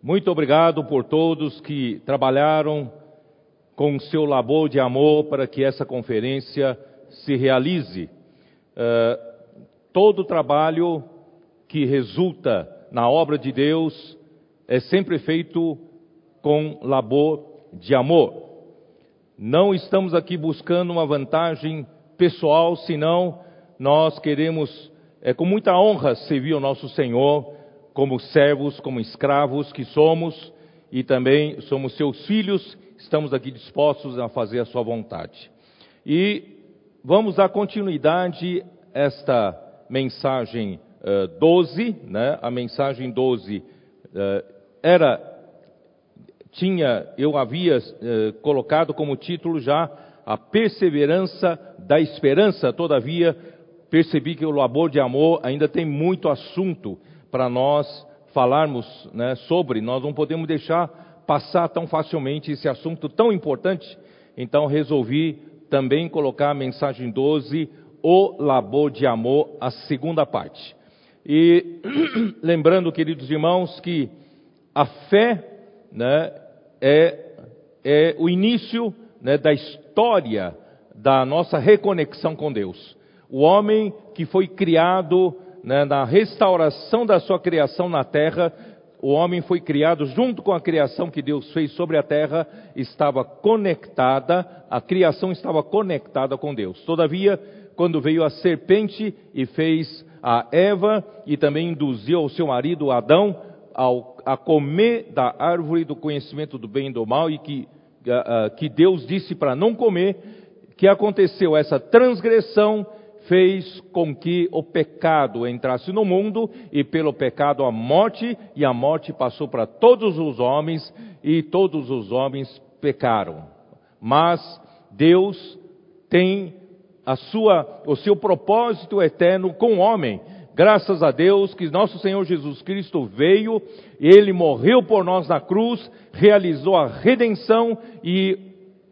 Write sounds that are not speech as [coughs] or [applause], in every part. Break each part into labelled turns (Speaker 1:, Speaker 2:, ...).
Speaker 1: Muito obrigado por todos que trabalharam com seu labor de amor para que essa conferência se realize. Uh, todo trabalho que resulta na obra de Deus é sempre feito com labor de amor. Não estamos aqui buscando uma vantagem pessoal, senão nós queremos, é, com muita honra, servir o nosso Senhor como servos, como escravos que somos, e também somos seus filhos, estamos aqui dispostos a fazer a sua vontade. E vamos dar continuidade a esta mensagem uh, 12, né? A mensagem 12 uh, era tinha, eu havia uh, colocado como título já a perseverança da esperança, todavia percebi que o labor de amor ainda tem muito assunto para nós falarmos né, sobre, nós não podemos deixar passar tão facilmente esse assunto tão importante, então resolvi também colocar a mensagem 12, o labor de amor, a segunda parte. E [clears throat] lembrando, queridos irmãos, que a fé né, é, é o início né, da história da nossa reconexão com Deus. O homem que foi criado né, na restauração da sua criação na terra, o homem foi criado junto com a criação que Deus fez sobre a terra, estava conectada, a criação estava conectada com Deus. Todavia, quando veio a serpente e fez a Eva e também induziu o seu marido Adão ao, a comer da árvore do conhecimento do bem e do mal e que, uh, que Deus disse para não comer, que aconteceu essa transgressão fez com que o pecado entrasse no mundo e pelo pecado a morte, e a morte passou para todos os homens e todos os homens pecaram. Mas Deus tem a sua, o seu propósito eterno com o homem. Graças a Deus que nosso Senhor Jesus Cristo veio, ele morreu por nós na cruz, realizou a redenção e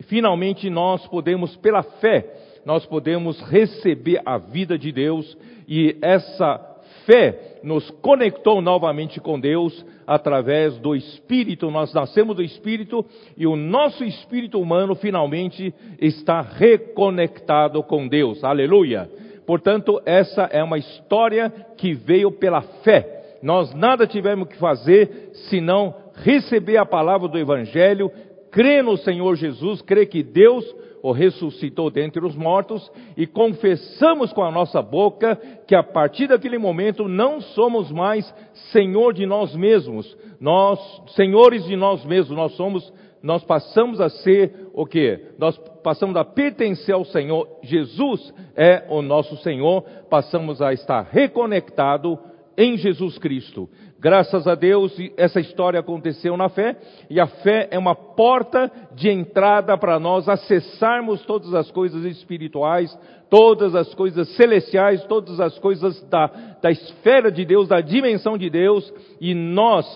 Speaker 1: finalmente nós podemos pela fé nós podemos receber a vida de Deus e essa fé nos conectou novamente com Deus através do Espírito. Nós nascemos do Espírito e o nosso espírito humano finalmente está reconectado com Deus. Aleluia! Portanto, essa é uma história que veio pela fé. Nós nada tivemos que fazer senão receber a palavra do Evangelho, crer no Senhor Jesus, crer que Deus o ressuscitou dentre os mortos e confessamos com a nossa boca que a partir daquele momento não somos mais senhor de nós mesmos, nós senhores de nós mesmos, nós somos nós passamos a ser o que? Nós passamos a pertencer ao Senhor. Jesus é o nosso Senhor, passamos a estar reconectado em Jesus Cristo. Graças a Deus, essa história aconteceu na fé, e a fé é uma porta de entrada para nós acessarmos todas as coisas espirituais, todas as coisas celestiais, todas as coisas da, da esfera de Deus, da dimensão de Deus, e nós,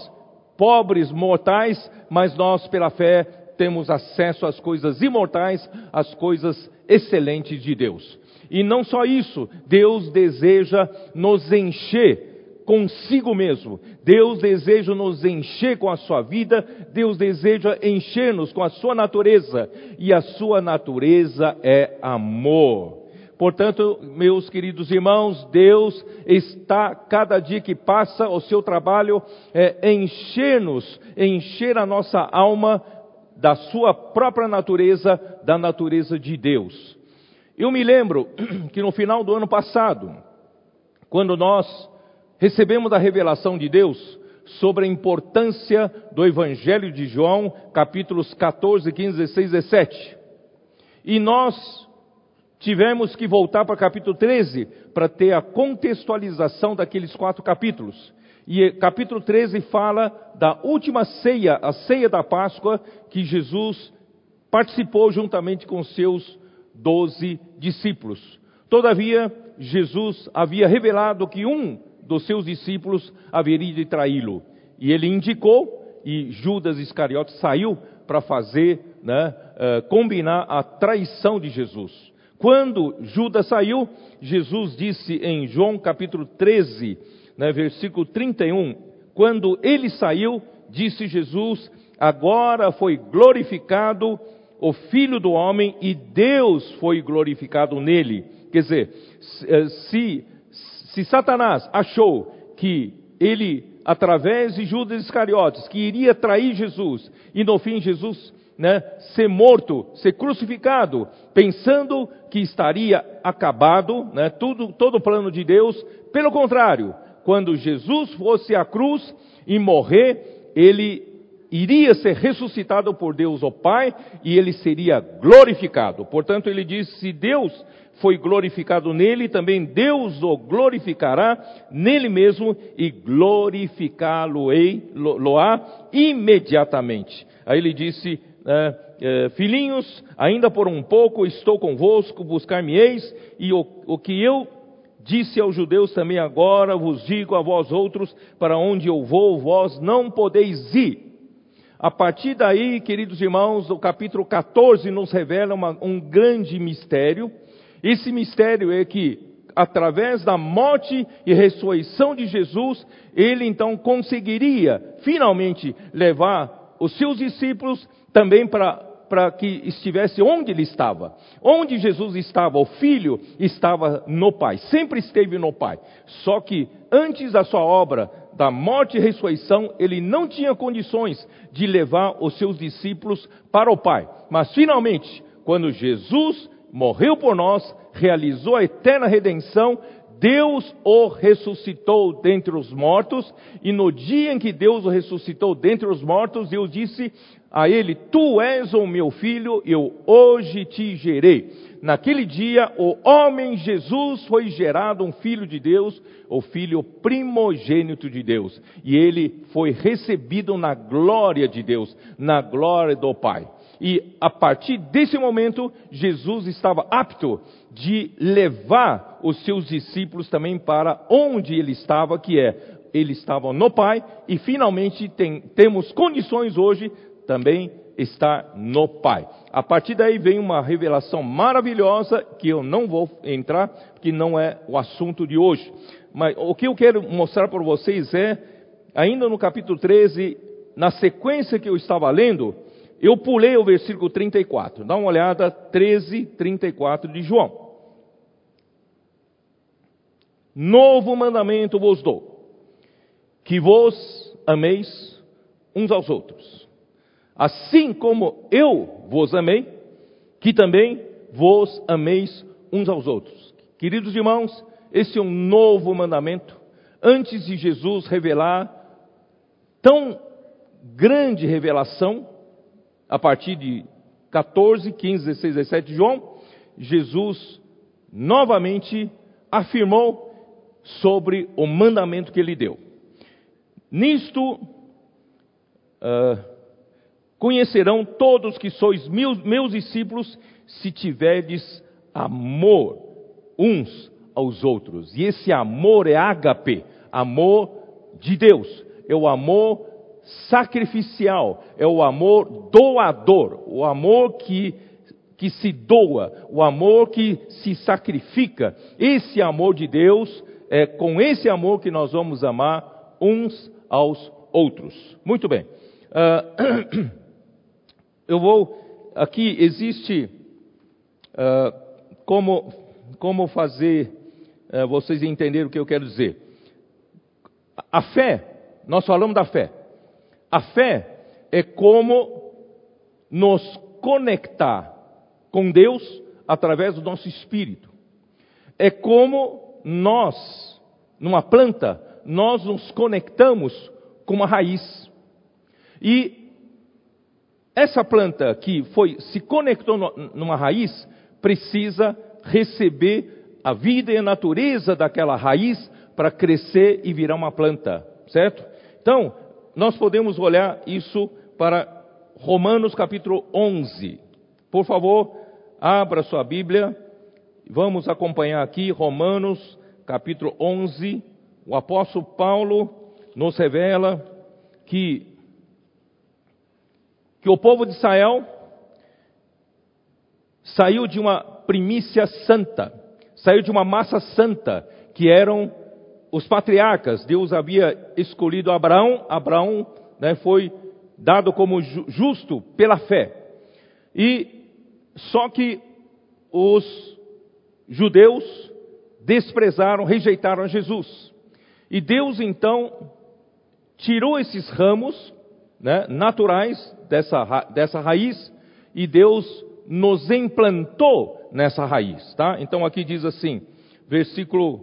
Speaker 1: pobres mortais, mas nós, pela fé, temos acesso às coisas imortais, às coisas excelentes de Deus. E não só isso, Deus deseja nos encher consigo mesmo. Deus deseja nos encher com a sua vida, Deus deseja encher-nos com a sua natureza, e a sua natureza é amor. Portanto, meus queridos irmãos, Deus está, cada dia que passa, o seu trabalho é encher-nos, encher a nossa alma da sua própria natureza, da natureza de Deus. Eu me lembro [clears throat] que no final do ano passado, quando nós recebemos a revelação de Deus sobre a importância do Evangelho de João, capítulos 14, 15, 16, 17. E nós tivemos que voltar para o capítulo 13 para ter a contextualização daqueles quatro capítulos. E capítulo 13 fala da última ceia, a ceia da Páscoa, que Jesus participou juntamente com seus doze discípulos. Todavia, Jesus havia revelado que um dos seus discípulos haveria de traí-lo. E ele indicou, e Judas Iscariote saiu para fazer, né, uh, combinar a traição de Jesus. Quando Judas saiu, Jesus disse em João capítulo 13, né, versículo 31, quando ele saiu, disse Jesus, agora foi glorificado o Filho do Homem e Deus foi glorificado nele. Quer dizer, eh, se, se Satanás achou que ele, através de Judas Iscariotes, que iria trair Jesus, e no fim Jesus né, ser morto, ser crucificado, pensando que estaria acabado, né, tudo, todo o plano de Deus. Pelo contrário, quando Jesus fosse à cruz e morrer, ele iria ser ressuscitado por Deus o Pai e ele seria glorificado. Portanto, ele diz: se Deus foi glorificado nele, também Deus o glorificará nele mesmo e glorificá-lo-á imediatamente. Aí ele disse: é, é, Filhinhos, ainda por um pouco estou convosco, buscar-me-eis, e o, o que eu disse aos judeus também agora vos digo a vós outros: para onde eu vou, vós não podeis ir. A partir daí, queridos irmãos, o capítulo 14 nos revela uma, um grande mistério. Esse mistério é que, através da morte e ressurreição de Jesus, ele então conseguiria finalmente levar os seus discípulos também para para que estivesse onde ele estava. Onde Jesus estava, o Filho estava no Pai, sempre esteve no Pai. Só que antes da sua obra, da morte e ressurreição, ele não tinha condições de levar os seus discípulos para o Pai. Mas finalmente, quando Jesus morreu por nós, realizou a eterna redenção, Deus o ressuscitou dentre os mortos, e no dia em que Deus o ressuscitou dentre os mortos, Deus disse: a ele: Tu és o meu filho, eu hoje te gerei. Naquele dia, o homem Jesus foi gerado um filho de Deus, o filho primogênito de Deus. E ele foi recebido na glória de Deus, na glória do Pai. E a partir desse momento, Jesus estava apto de levar os seus discípulos também para onde ele estava, que é ele estava no Pai, e finalmente tem, temos condições hoje também está no Pai. A partir daí vem uma revelação maravilhosa que eu não vou entrar, que não é o assunto de hoje. Mas o que eu quero mostrar para vocês é, ainda no capítulo 13, na sequência que eu estava lendo, eu pulei o versículo 34. Dá uma olhada, 13, 34 de João. Novo mandamento vos dou, que vos ameis uns aos outros assim como eu vos amei, que também vos ameis uns aos outros. Queridos irmãos, esse é um novo mandamento. Antes de Jesus revelar tão grande revelação, a partir de 14, 15, 16, 17 de João, Jesus novamente afirmou sobre o mandamento que ele deu. Nisto, uh, Conhecerão todos que sois meus, meus discípulos se tiverdes amor uns aos outros. E esse amor é ágape, amor de Deus, é o amor sacrificial, é o amor doador, o amor que, que se doa, o amor que se sacrifica. Esse amor de Deus, é com esse amor que nós vamos amar uns aos outros. Muito bem. Uh, [clears throat] eu vou, aqui existe uh, como, como fazer uh, vocês entenderem o que eu quero dizer. A fé, nós falamos da fé. A fé é como nos conectar com Deus através do nosso espírito. É como nós, numa planta, nós nos conectamos com uma raiz. E essa planta que foi se conectou numa raiz precisa receber a vida e a natureza daquela raiz para crescer e virar uma planta, certo? Então, nós podemos olhar isso para Romanos capítulo 11. Por favor, abra sua Bíblia. Vamos acompanhar aqui Romanos capítulo 11. O apóstolo Paulo nos revela que que o povo de Israel saiu de uma primícia santa, saiu de uma massa santa, que eram os patriarcas. Deus havia escolhido Abraão, Abraão né, foi dado como justo pela fé. E só que os judeus desprezaram, rejeitaram Jesus. E Deus então tirou esses ramos né, naturais dessa, dessa raiz e Deus nos implantou nessa raiz, tá? Então aqui diz assim, versículo,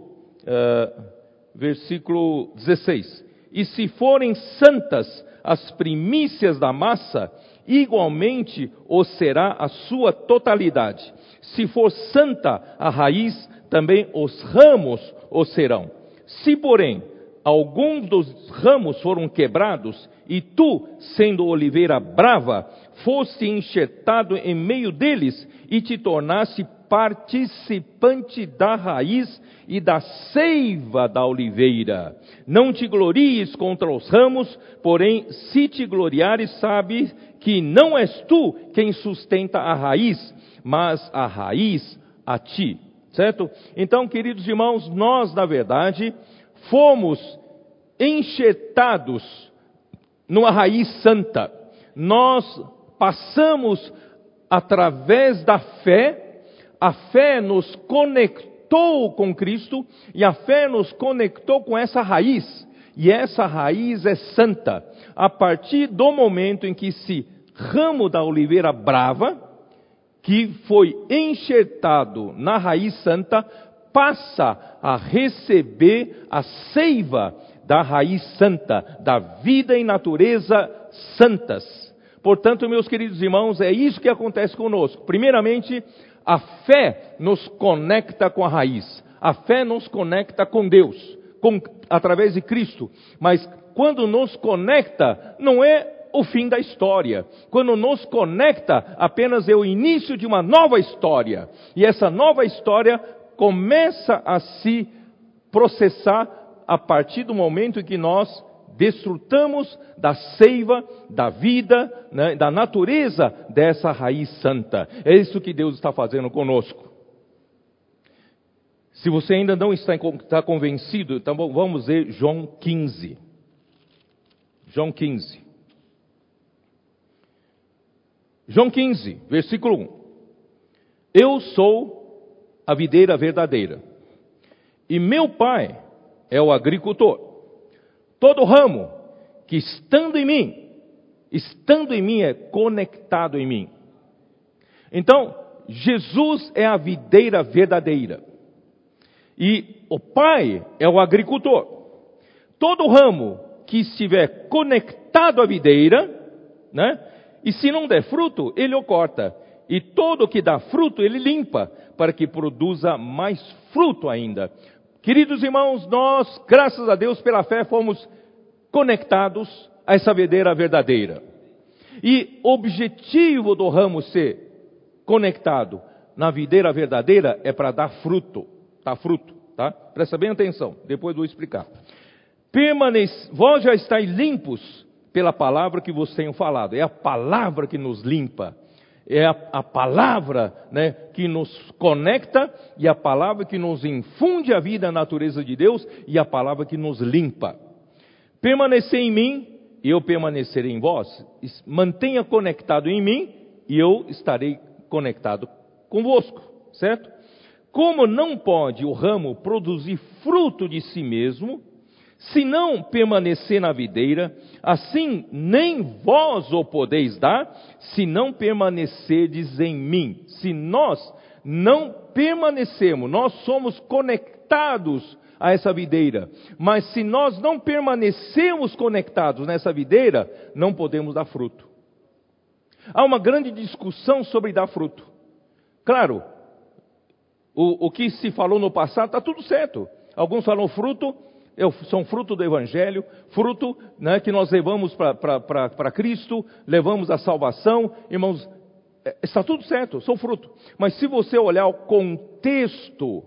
Speaker 1: uh, versículo 16: E se forem santas as primícias da massa, igualmente o será a sua totalidade. Se for santa a raiz, também os ramos o serão. Se, porém, alguns dos ramos foram quebrados, e tu, sendo oliveira brava, foste enxertado em meio deles e te tornaste participante da raiz e da seiva da oliveira. Não te glories contra os ramos, porém, se te gloriares, sabe que não és tu quem sustenta a raiz, mas a raiz a ti. Certo? Então, queridos irmãos, nós, na verdade, fomos enxertados numa raiz santa. Nós passamos através da fé, a fé nos conectou com Cristo e a fé nos conectou com essa raiz. E essa raiz é santa. A partir do momento em que esse ramo da oliveira brava, que foi enxertado na raiz santa, passa a receber a seiva da raiz santa, da vida e natureza santas. Portanto, meus queridos irmãos, é isso que acontece conosco. Primeiramente, a fé nos conecta com a raiz. A fé nos conecta com Deus, com, através de Cristo. Mas quando nos conecta, não é o fim da história. Quando nos conecta, apenas é o início de uma nova história. E essa nova história começa a se processar a partir do momento em que nós desfrutamos da seiva, da vida, né, da natureza dessa raiz santa. É isso que Deus está fazendo conosco. Se você ainda não está, está convencido, então vamos ver João 15. João 15. João 15, versículo 1. Eu sou a videira verdadeira, e meu pai é o agricultor. Todo ramo que estando em mim, estando em mim é conectado em mim. Então, Jesus é a videira verdadeira. E o Pai é o agricultor. Todo ramo que estiver conectado à videira, né? E se não der fruto, ele o corta. E todo que dá fruto, ele limpa, para que produza mais fruto ainda. Queridos irmãos, nós, graças a Deus, pela fé, fomos conectados a essa videira verdadeira. E objetivo do ramo ser conectado na videira verdadeira é para dar fruto, tá? Fruto, tá? Presta bem atenção, depois vou explicar. Permanece, vós já estáis limpos pela palavra que vos tenho falado. É a palavra que nos limpa é a, a palavra né, que nos conecta e a palavra que nos infunde a vida, a natureza de Deus e a palavra que nos limpa. Permanecer em mim e eu permanecerei em vós. Mantenha conectado em mim e eu estarei conectado convosco, certo? Como não pode o ramo produzir fruto de si mesmo, se não permanecer na videira, assim nem vós o podeis dar, se não permanecerdes em mim. Se nós não permanecemos, nós somos conectados a essa videira, mas se nós não permanecemos conectados nessa videira, não podemos dar fruto. Há uma grande discussão sobre dar fruto. Claro, o, o que se falou no passado está tudo certo. Alguns falam fruto, são fruto do Evangelho, fruto né, que nós levamos para Cristo, levamos a salvação, irmãos, é, está tudo certo, são fruto. Mas se você olhar o contexto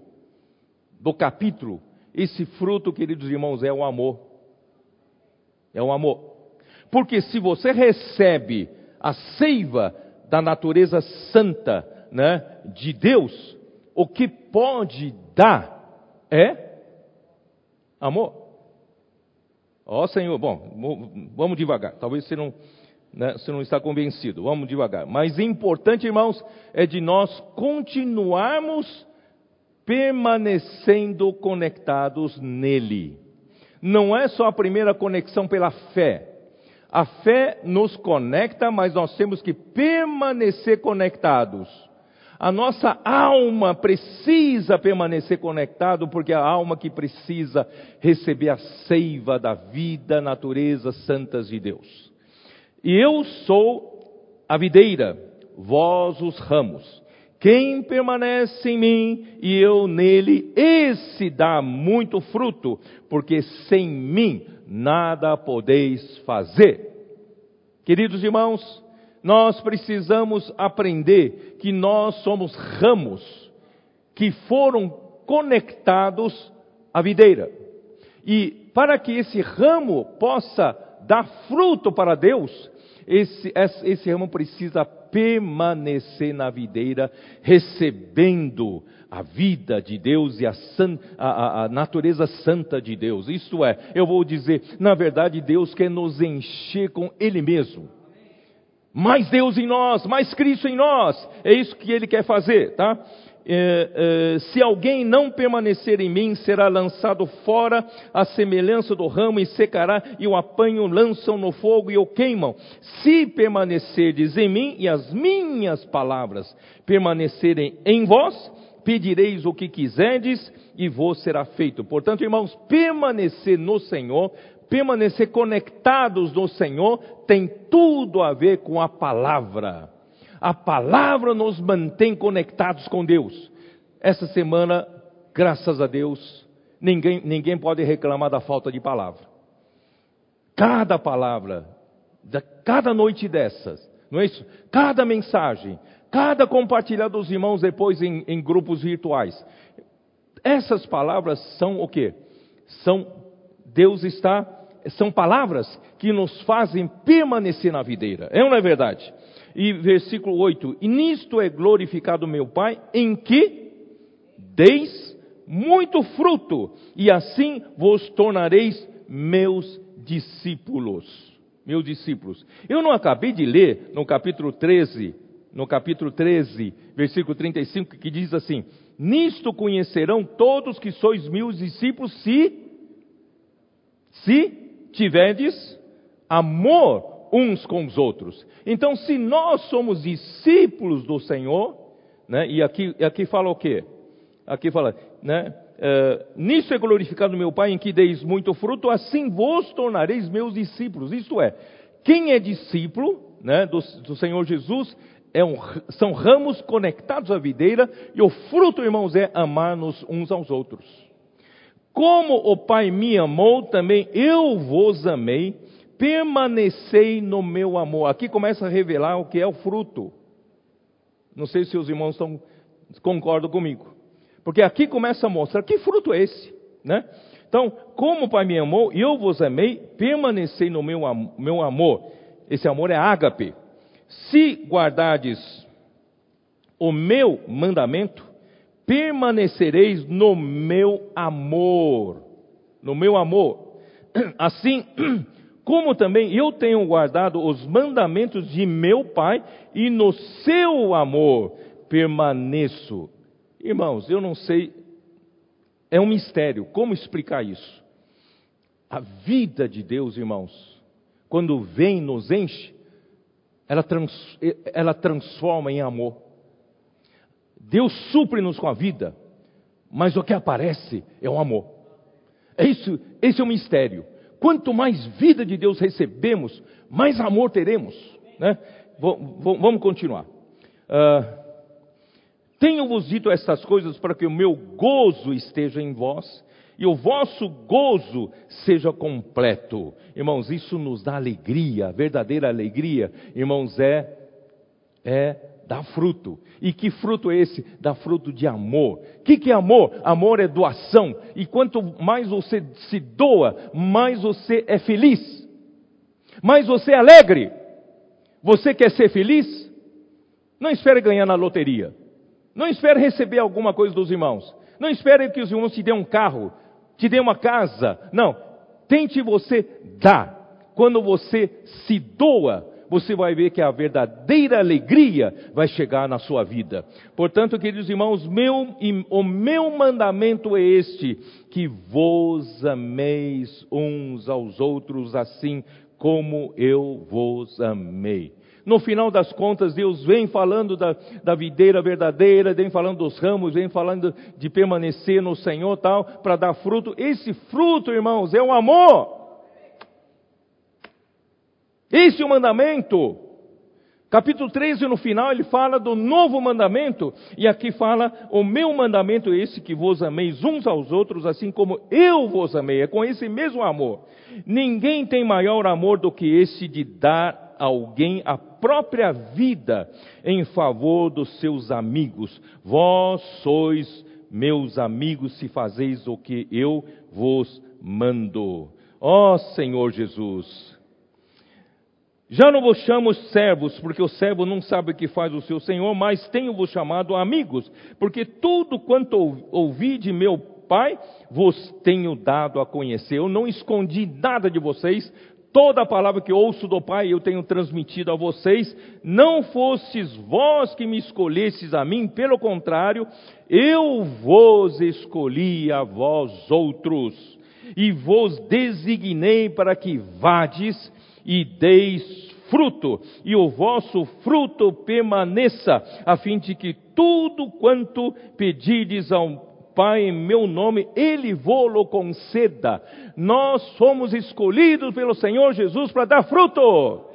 Speaker 1: do capítulo, esse fruto, queridos irmãos, é o amor. É o amor. Porque se você recebe a seiva da natureza santa né, de Deus, o que pode dar é Amor? Ó Senhor, bom, vamos devagar. Talvez você não, né, você não está convencido. Vamos devagar. Mas importante, irmãos, é de nós continuarmos permanecendo conectados nele. Não é só a primeira conexão pela fé. A fé nos conecta, mas nós temos que permanecer conectados. A nossa alma precisa permanecer conectado, porque é a alma que precisa receber a seiva da vida, natureza santas de Deus. E eu sou a videira, vós os ramos. Quem permanece em mim e eu nele, esse dá muito fruto, porque sem mim nada podeis fazer. Queridos irmãos, nós precisamos aprender que nós somos ramos que foram conectados à videira. E para que esse ramo possa dar fruto para Deus, esse, esse ramo precisa permanecer na videira, recebendo a vida de Deus e a, san, a, a, natureza santa de Deus. Isto é, eu vou dizer, na verdade, Deus quer nos encher com Ele mesmo. Mais Deus em nós, mais Cristo em nós. É isso que Ele quer fazer, tá? É, é, se alguém não permanecer em mim, será lançado fora a semelhança do ramo e secará, e o apanham, lançam no fogo e o queimam. Se permanecerdes em mim e as minhas palavras permanecerem em vós, pedireis o que quiserdes e vos será feito. Portanto, irmãos, permanecer no Senhor, permanecer conectados no Senhor, tem tudo a ver com a palavra. A palavra nos mantém conectados com Deus. Essa semana, graças a Deus, ninguém, ninguém pode reclamar da falta de palavra. Cada palavra, cada noite dessas, não é isso? Cada mensagem, cada compartilhar dos irmãos depois em, em grupos virtuais. Essas palavras são o que? São, Deus está, são palavras que nos fazem permanecer na videira. É ou não é verdade? E versículo 8: E nisto é glorificado meu Pai, em que deis muito fruto, e assim vos tornareis meus discípulos. Meus discípulos. Eu não acabei de ler no capítulo 13, no capítulo 13, versículo 35, que diz assim: Nisto conhecerão todos que sois meus discípulos, se, se tiverdes amor uns com os outros. Então, se nós somos discípulos do Senhor, né, e aqui, aqui fala o quê? Aqui fala, né, uh, nisso é glorificado meu Pai, em que deis muito fruto, assim vos tornareis meus discípulos. Isto é, quem é discípulo né, do, do Senhor Jesus é um, são ramos conectados à videira, e o fruto, irmãos, é amar-nos uns aos outros. Como o Pai me amou, também eu vos amei permanecei no meu amor. Aqui começa a revelar o que é o fruto. Não sei se os irmãos estão, concordam comigo. Porque aqui começa a mostrar que fruto é esse, né? Então, como o Pai me amou, eu vos amei, permanecei no meu, meu amor. Esse amor é ágape. Se guardardes o meu mandamento, permanecereis no meu amor. No meu amor. [clears throat] Assim, [clears throat] como também eu tenho guardado os mandamentos de meu Pai e no seu amor permaneço. Irmãos, eu não sei, é um mistério, como explicar isso? A vida de Deus, irmãos, quando vem, nos enche, ela, trans, ela transforma em amor. Deus supre-nos com a vida, mas o que aparece é o amor. É isso, esse é o mistério. Quanto mais vida de Deus recebemos, mais amor teremos. Né? Vamos continuar. Uh, Tenho-vos dito estas coisas para que o meu gozo esteja em vós e o vosso gozo seja completo. Irmãos, isso nos dá alegria, verdadeira alegria. Irmãos, é, é dá fruto. E que fruto é esse? Dá fruto de amor. O que, que é amor? Amor é doação. E quanto mais você se doa, mais você é feliz. Mais você é alegre. Você quer ser feliz? Não espere ganhar na loteria. Não espere receber alguma coisa dos irmãos. Não espere que os irmãos te dêem um carro, te dêem uma casa. Não. Tente você dar. Quando você se doa, você vai ver que a verdadeira alegria vai chegar na sua vida. Portanto, queridos irmãos, meu, o meu mandamento é este: que vos ameis uns aos outros assim como eu vos amei. No final das contas, Deus vem falando da, da videira verdadeira, vem falando dos ramos, vem falando de permanecer no Senhor tal, para dar fruto. Esse fruto, irmãos, é o amor. Esse é o mandamento. Capítulo 13, no final, ele fala do novo mandamento, e aqui fala: O meu mandamento é esse, que vos ameis uns aos outros, assim como eu vos amei. É com esse mesmo amor. Ninguém tem maior amor do que esse de dar a alguém a própria vida em favor dos seus amigos. Vós sois meus amigos se fazeis o que eu vos mando. Ó Senhor Jesus, já não vos chamo servos, porque o servo não sabe o que faz o seu senhor, mas tenho-vos chamado amigos, porque tudo quanto ouvi de meu Pai vos tenho dado a conhecer. Eu não escondi nada de vocês, toda a palavra que ouço do Pai eu tenho transmitido a vocês. Não fostes vós que me escolhestes a mim, pelo contrário, eu vos escolhi a vós outros, e vos designei para que vades e deis fruto, e o vosso fruto permaneça, a fim de que tudo quanto pedides ao Pai em meu nome, Ele vou-lo conceda. Nós somos escolhidos pelo Senhor Jesus para dar fruto.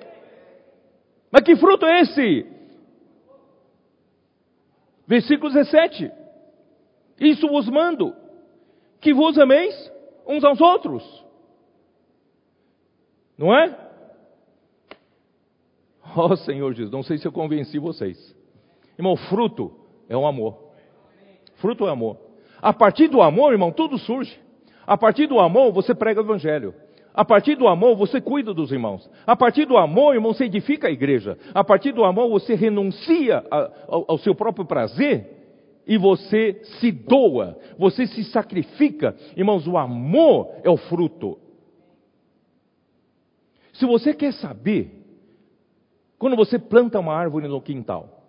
Speaker 1: Mas que fruto é esse? Versículo 17. Isso vos mando, que vos ameis uns aos outros. Não é? Ó oh, [laughs] Senhor Jesus, não sei se eu convenci vocês. Irmão, fruto é o amor. Fruto é amor. A partir do amor, irmão, tudo surge. A partir do amor, você prega o evangelho. A partir do amor, você cuida dos irmãos. A partir do amor, irmão, você edifica a igreja. A partir do amor, você renuncia ao, ao seu próprio prazer e você se doa, você se sacrifica. Irmãos, o amor é o fruto. Se você quer saber quando você planta uma árvore no quintal.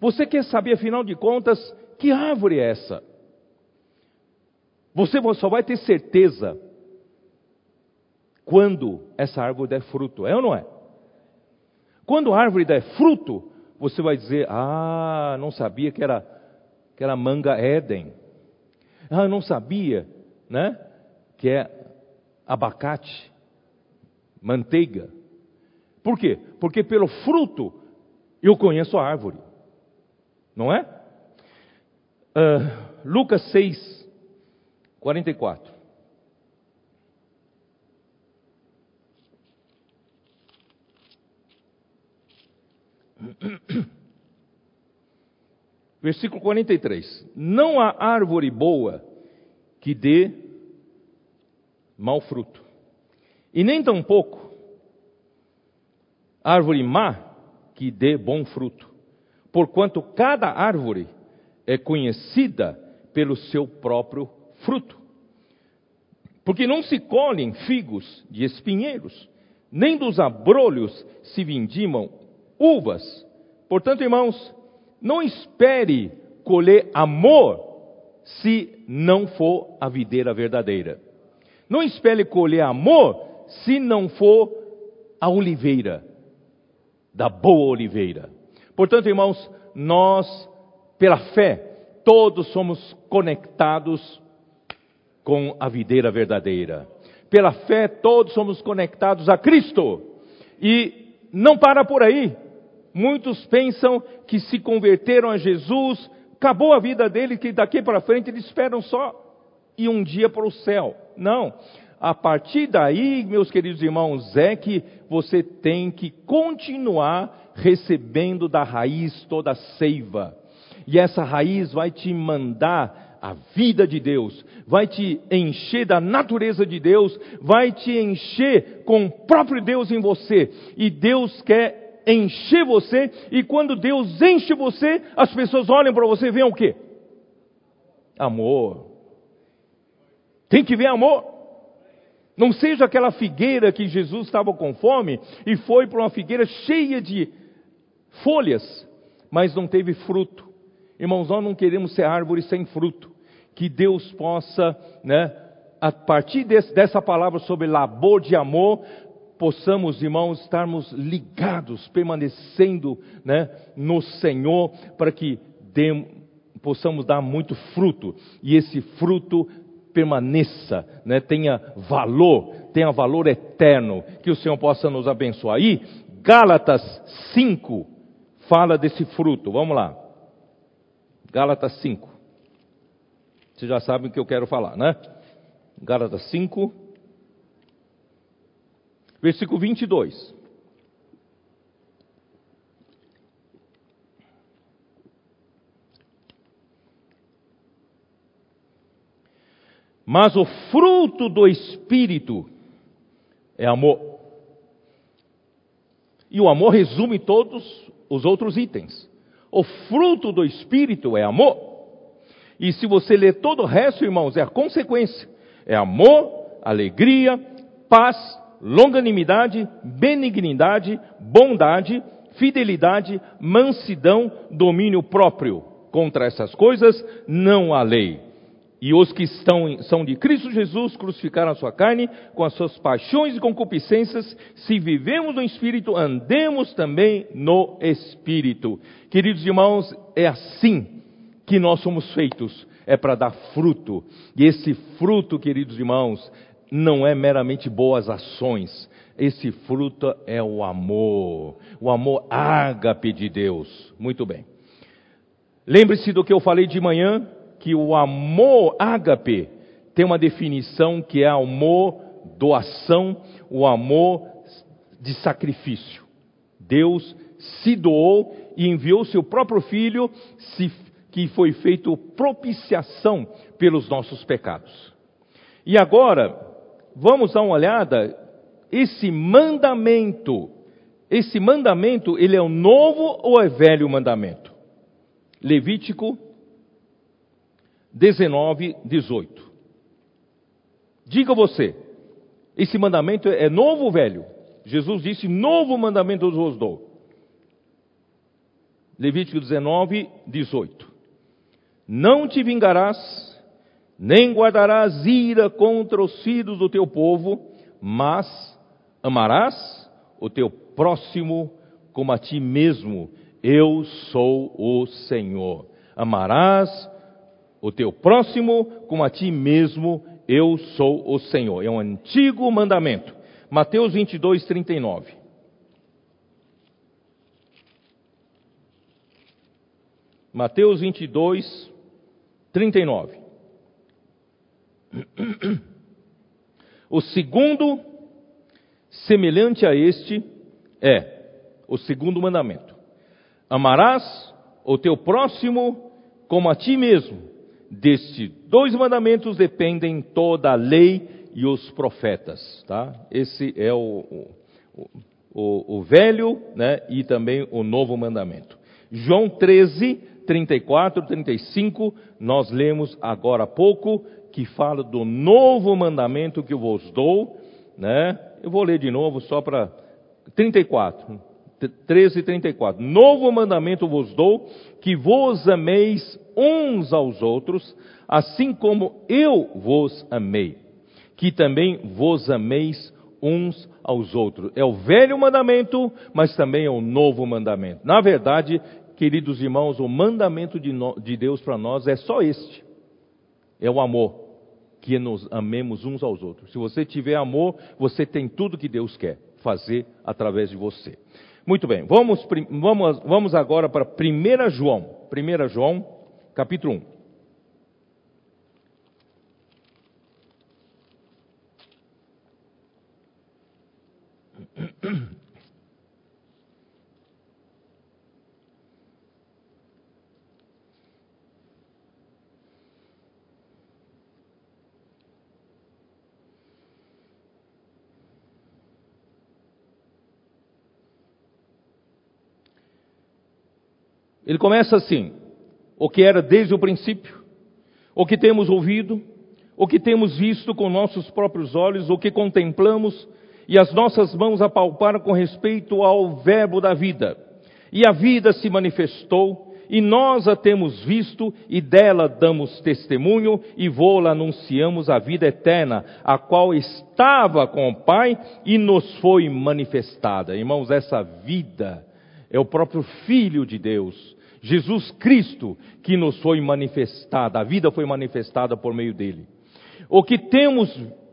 Speaker 1: Você quer saber, afinal de contas, que árvore é essa? Você só vai ter certeza quando essa árvore der fruto, é ou não é? Quando a árvore der fruto, você vai dizer: Ah, não sabia que era, que era manga Éden. Ah, não sabia, né? Que é abacate, manteiga. Por quê? Porque pelo fruto eu conheço a árvore. Não é? Uh, Lucas 6, 44. [coughs] Versículo 43. Não há árvore boa que dê mau fruto, e nem tampouco árvore má que dê bom fruto, porquanto cada árvore é conhecida pelo seu próprio fruto. Porque não se colhem figos de espinheiros, nem dos abrolhos se vindimam uvas. Portanto, irmãos, não espere colher amor se não for a videira verdadeira. Não espere colher amor se não for a oliveira da boa oliveira. Portanto, irmãos, nós, pela fé, todos somos conectados com a videira verdadeira. Pela fé, todos somos conectados a Cristo. E não para por aí. Muitos pensam que se converteram a Jesus, acabou a vida dele, que daqui para frente eles esperam só ir um dia para o céu. Não a partir daí, meus queridos irmãos, é que você tem que continuar recebendo da raiz toda a seiva. E essa raiz vai te mandar a vida de Deus, vai te encher da natureza de Deus, vai te encher com o próprio Deus em você. E Deus quer encher você, e quando Deus enche você, as pessoas olham para você e veem o quê? Amor. Tem que ver amor. Não seja aquela figueira que Jesus estava com fome e foi para uma figueira cheia de folhas, mas não teve fruto. Irmãos, nós não queremos ser árvore sem fruto. Que Deus possa, né, a partir desse, dessa palavra sobre labor de amor, possamos, irmãos, estarmos ligados, permanecendo né, no Senhor, para que dê, possamos dar muito fruto, e esse fruto permaneça, né, tenha valor, tenha valor eterno, que o Senhor possa nos abençoar. Aí, Gálatas 5 fala desse fruto, vamos lá. Gálatas 5. Vocês já sabem o que eu quero falar, né? Gálatas 5, versículo 22. Mas o fruto do Espírito é amor. E o amor resume todos os outros itens. O fruto do Espírito é amor. E se você ler todo o resto, irmãos, é a consequência. É amor, alegria, paz, longanimidade, benignidade, bondade, fidelidade, mansidão, domínio próprio. Contra essas coisas não há lei. E os que estão, são de Cristo Jesus crucificaram a sua carne com as suas paixões e concupiscências. Se vivemos no Espírito, andemos também no Espírito. Queridos irmãos, é assim que nós somos feitos. É para dar fruto. E esse fruto, queridos irmãos, não é meramente boas ações. Esse fruto é o amor. O amor ágape de Deus. Muito bem. Lembre-se do que eu falei de manhã que o amor ágape tem uma definição que é amor doação, o amor de sacrifício. Deus se doou e enviou seu próprio filho, que foi feito propiciação pelos nossos pecados. E agora, vamos dar uma olhada, esse mandamento, esse mandamento, ele é o novo ou é velho mandamento? Levítico 19, 18. Diga você, esse mandamento é novo ou velho? Jesus disse: Novo mandamento eu vos dou. Levítico 19, 18. Não te vingarás, nem guardarás ira contra os filhos do teu povo, mas amarás o teu próximo como a ti mesmo. Eu sou o Senhor. Amarás o teu próximo como a ti mesmo, eu sou o Senhor. É um antigo mandamento. Mateus 22, 39. Mateus 22, 39. [clears throat] O segundo, semelhante a este, é o segundo mandamento: Amarás o teu próximo como a ti mesmo. Destes dois mandamentos dependem toda a lei e os profetas, tá? Esse é o, o, o, o velho, né? E também o novo mandamento. João 13, 34, 35, nós lemos agora há pouco, que fala do novo mandamento que eu vos dou, né? Eu vou ler de novo só para 34. 13 e 34. Novo mandamento vos dou, que vos ameis uns aos outros, assim como eu vos amei, que também vos ameis uns aos outros. É o velho mandamento, mas também é o novo mandamento. Na verdade, queridos irmãos, o mandamento de, no, de Deus para nós é só este: é o amor, que nos amemos uns aos outros. Se você tiver amor, você tem tudo que Deus quer fazer através de você. Muito bem, vamos, vamos, vamos agora para 1 João. 1 João, capítulo 1. Ele começa assim: o que era desde o princípio, o que temos ouvido, o que temos visto com nossos próprios olhos, o que contemplamos e as nossas mãos apalparam com respeito ao Verbo da vida. E a vida se manifestou, e nós a temos visto, e dela damos testemunho, e vô-la anunciamos a vida eterna, a qual estava com o Pai e nos foi manifestada. Irmãos, essa vida é o próprio Filho de Deus, Jesus Cristo, que nos foi manifestada, a vida foi manifestada por meio dele. O que temos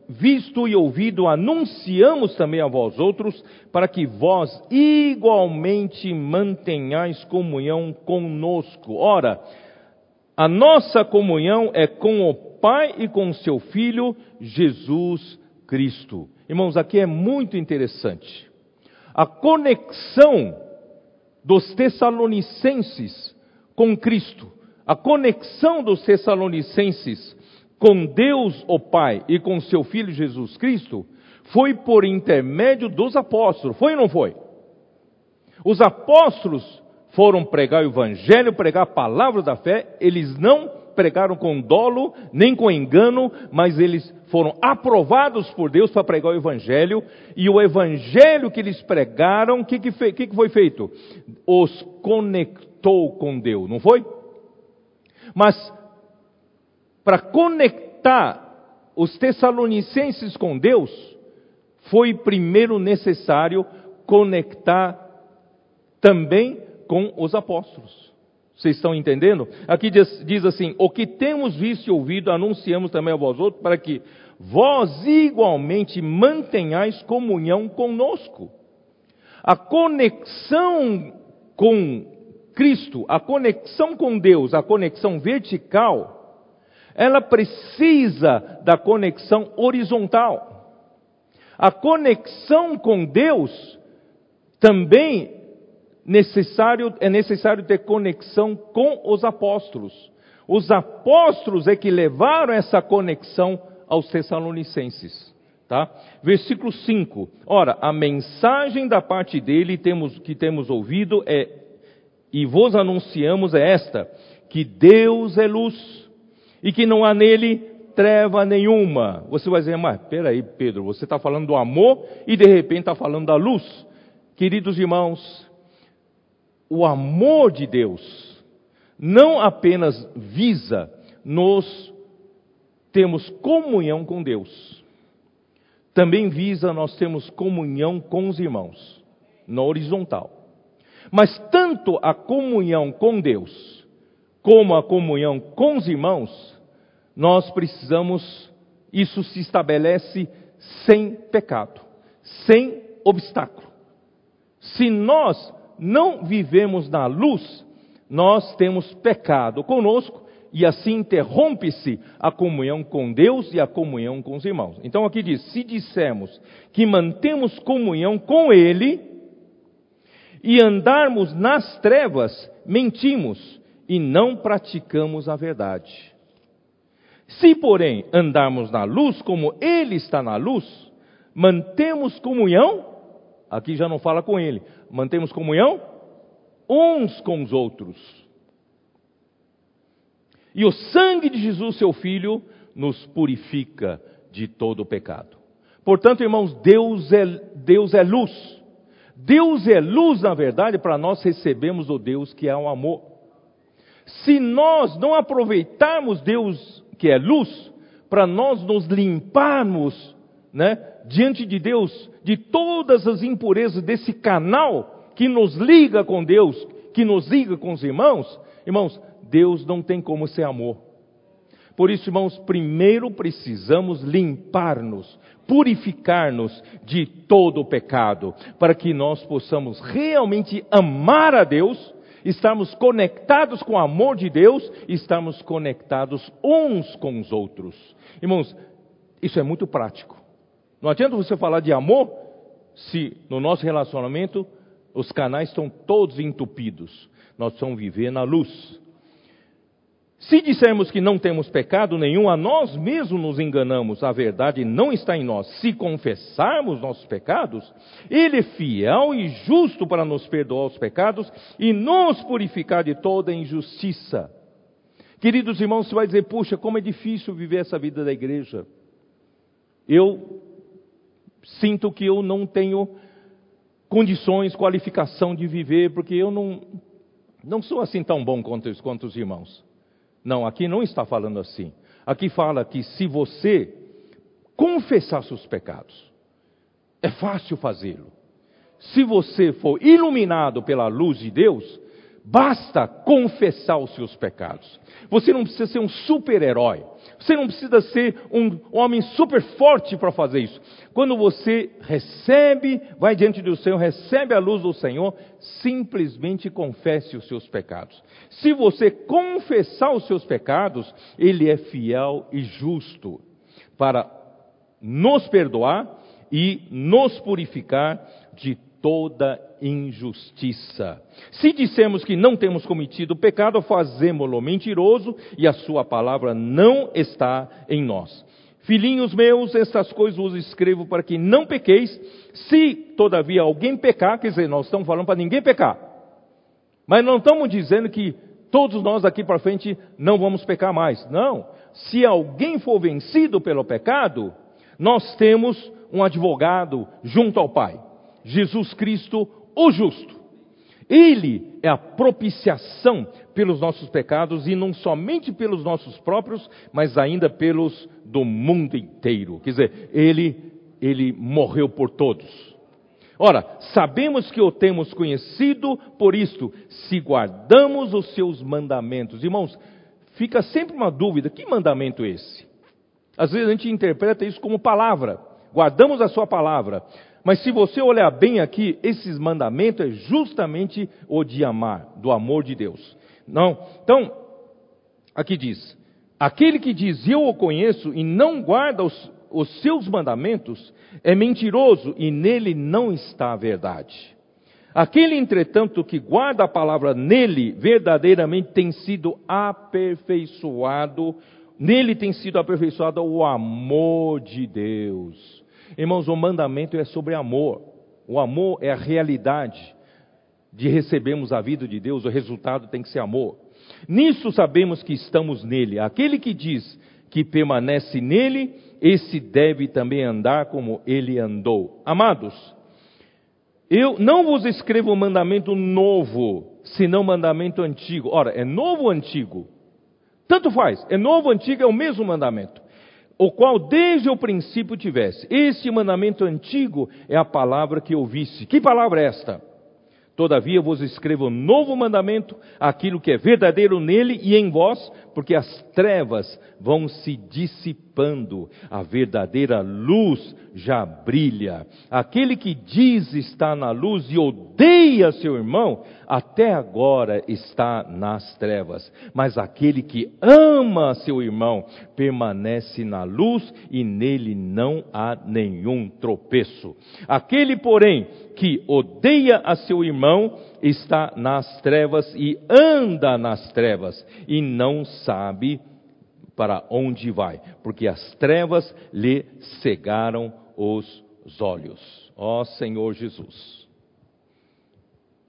Speaker 1: visto e ouvido, anunciamos também a vós outros, para que vós igualmente mantenhais comunhão conosco. Ora, a nossa comunhão é com o Pai e com o seu Filho, Jesus Cristo. Irmãos, aqui é muito interessante. A conexão dos Tessalonicenses com Cristo, a conexão dos Tessalonicenses com Deus o Pai e com seu Filho Jesus Cristo foi por intermédio dos apóstolos. Foi ou não foi? Os apóstolos foram pregar o Evangelho, pregar a palavra da fé, eles não pregaram com dolo, nem com engano, mas eles foram aprovados por Deus para pregar o Evangelho, e o Evangelho que eles pregaram, o que, que, que, que foi feito? Os conectou com Deus, não foi? Mas para conectar os tessalonicenses com Deus, foi primeiro necessário conectar também com os apóstolos. Vocês estão entendendo? Aqui diz, diz, assim: O que temos visto e ouvido, anunciamos também a vós outros, para que vós igualmente mantenhais comunhão conosco. A conexão com Cristo, a conexão com Deus, a conexão vertical, ela precisa da conexão horizontal. A conexão com Deus também necessário, é necessário ter conexão com os apóstolos. Os apóstolos é que levaram essa conexão aos Tessalonicenses. Tá? Versículo 5. Ora, a mensagem da parte dele temos, que temos ouvido é, e vos anunciamos é esta: que Deus é luz e que não há nele treva nenhuma. Você vai dizer, mas peraí, Pedro, você está falando do amor e de repente está falando da luz. Queridos irmãos, o amor de Deus não apenas visa nos temos comunhão com Deus, também visa nós temos comunhão com os irmãos, na horizontal. Mas tanto a comunhão com Deus, como a comunhão com os irmãos, nós precisamos, isso se estabelece sem pecado, sem obstáculo. Se nós não vivemos na luz, nós temos pecado conosco e assim interrompe-se a comunhão com Deus e a comunhão com os irmãos. Então aqui diz: se dissermos que mantemos comunhão com Ele e andarmos nas trevas, mentimos e não praticamos a verdade. Se, porém, andarmos na luz como Ele está na luz, mantemos comunhão, aqui já não fala com Ele, mantemos comunhão uns com os outros. E o sangue de Jesus, seu Filho, nos purifica de todo o pecado. Portanto, irmãos, Deus é, Deus é luz. Deus é luz, na verdade, para nós recebermos o Deus que é o amor. Se nós não aproveitarmos Deus que é luz, para nós nos limparmos, né, diante de Deus, de todas as impurezas desse canal que nos liga com Deus, que nos liga com os irmãos, irmãos, Deus não tem como ser amor. Por isso, irmãos, primeiro precisamos limpar-nos, purificar-nos de todo o pecado, para que nós possamos realmente amar a Deus estarmos conectados com o amor de Deus, estarmos conectados uns com os outros. Irmãos, isso é muito prático. Não adianta você falar de amor se no nosso relacionamento os canais estão todos entupidos. Nós precisamos viver na luz. Se dissermos que não temos pecado nenhum, a nós mesmos nos enganamos, a verdade não está em nós. Se confessarmos nossos pecados, Ele é fiel e justo para nos perdoar os pecados e nos purificar de toda injustiça. Queridos irmãos, você vai dizer, puxa, como é difícil viver essa vida da igreja. Eu sinto que eu não tenho condições, qualificação de viver, porque eu não, não sou assim tão bom quanto, quanto os irmãos. Não, aqui não está falando assim. Aqui fala que se você confessar seus pecados, é fácil fazê-lo. Se você for iluminado pela luz de Deus, basta confessar os seus pecados. Você não precisa ser um super-herói. Você não precisa ser um homem super forte para fazer isso. Quando você recebe, vai diante do Senhor, recebe a luz do Senhor, simplesmente confesse os seus pecados. Se você confessar os seus pecados, Ele é fiel e justo para nos perdoar e nos purificar de toda injustiça. Se dissemos que não temos cometido pecado, fazemo-lo mentiroso e a sua palavra não está em nós. Filhinhos meus, estas coisas vos escrevo para que não pequeis. Se todavia alguém pecar, quer dizer, nós estamos falando para ninguém pecar. Mas não estamos dizendo que todos nós daqui para frente não vamos pecar mais. Não. Se alguém for vencido pelo pecado, nós temos um advogado junto ao Pai. Jesus Cristo, o justo. Ele é a propiciação pelos nossos pecados e não somente pelos nossos próprios, mas ainda pelos do mundo inteiro. Quer dizer, ele, ele morreu por todos. Ora, sabemos que o temos conhecido por isto, se guardamos os seus mandamentos. Irmãos, fica sempre uma dúvida: que mandamento é esse? Às vezes a gente interpreta isso como palavra. Guardamos a sua palavra. Mas se você olhar bem aqui, esses mandamentos é justamente o de amar, do amor de Deus. Não? Então, aqui diz: aquele que diz eu o conheço e não guarda os, os seus mandamentos é mentiroso e nele não está a verdade. Aquele, entretanto, que guarda a palavra nele, verdadeiramente tem sido aperfeiçoado, nele tem sido aperfeiçoado o amor de Deus. Irmãos, o mandamento é sobre amor. O amor é a realidade de recebermos a vida de Deus, o resultado tem que ser amor. Nisso sabemos que estamos nele. Aquele que diz que permanece nele, esse deve também andar como ele andou. Amados, eu não vos escrevo um mandamento novo, senão mandamento antigo. Ora, é novo ou antigo? Tanto faz, é novo ou antigo, é o mesmo mandamento o qual desde o princípio tivesse. Este mandamento antigo é a palavra que ouvisse. Que palavra é esta? Todavia vos escrevo um novo mandamento, aquilo que é verdadeiro nele e em vós, porque as trevas vão se dissipando, a verdadeira luz já brilha. Aquele que diz estar na luz e odeia seu irmão, até agora está nas trevas. Mas aquele que ama seu irmão permanece na luz e nele não há nenhum tropeço. Aquele, porém, que odeia a seu irmão está nas trevas e anda nas trevas e não sabe para onde vai, porque as trevas lhe cegaram os olhos. Ó Senhor Jesus.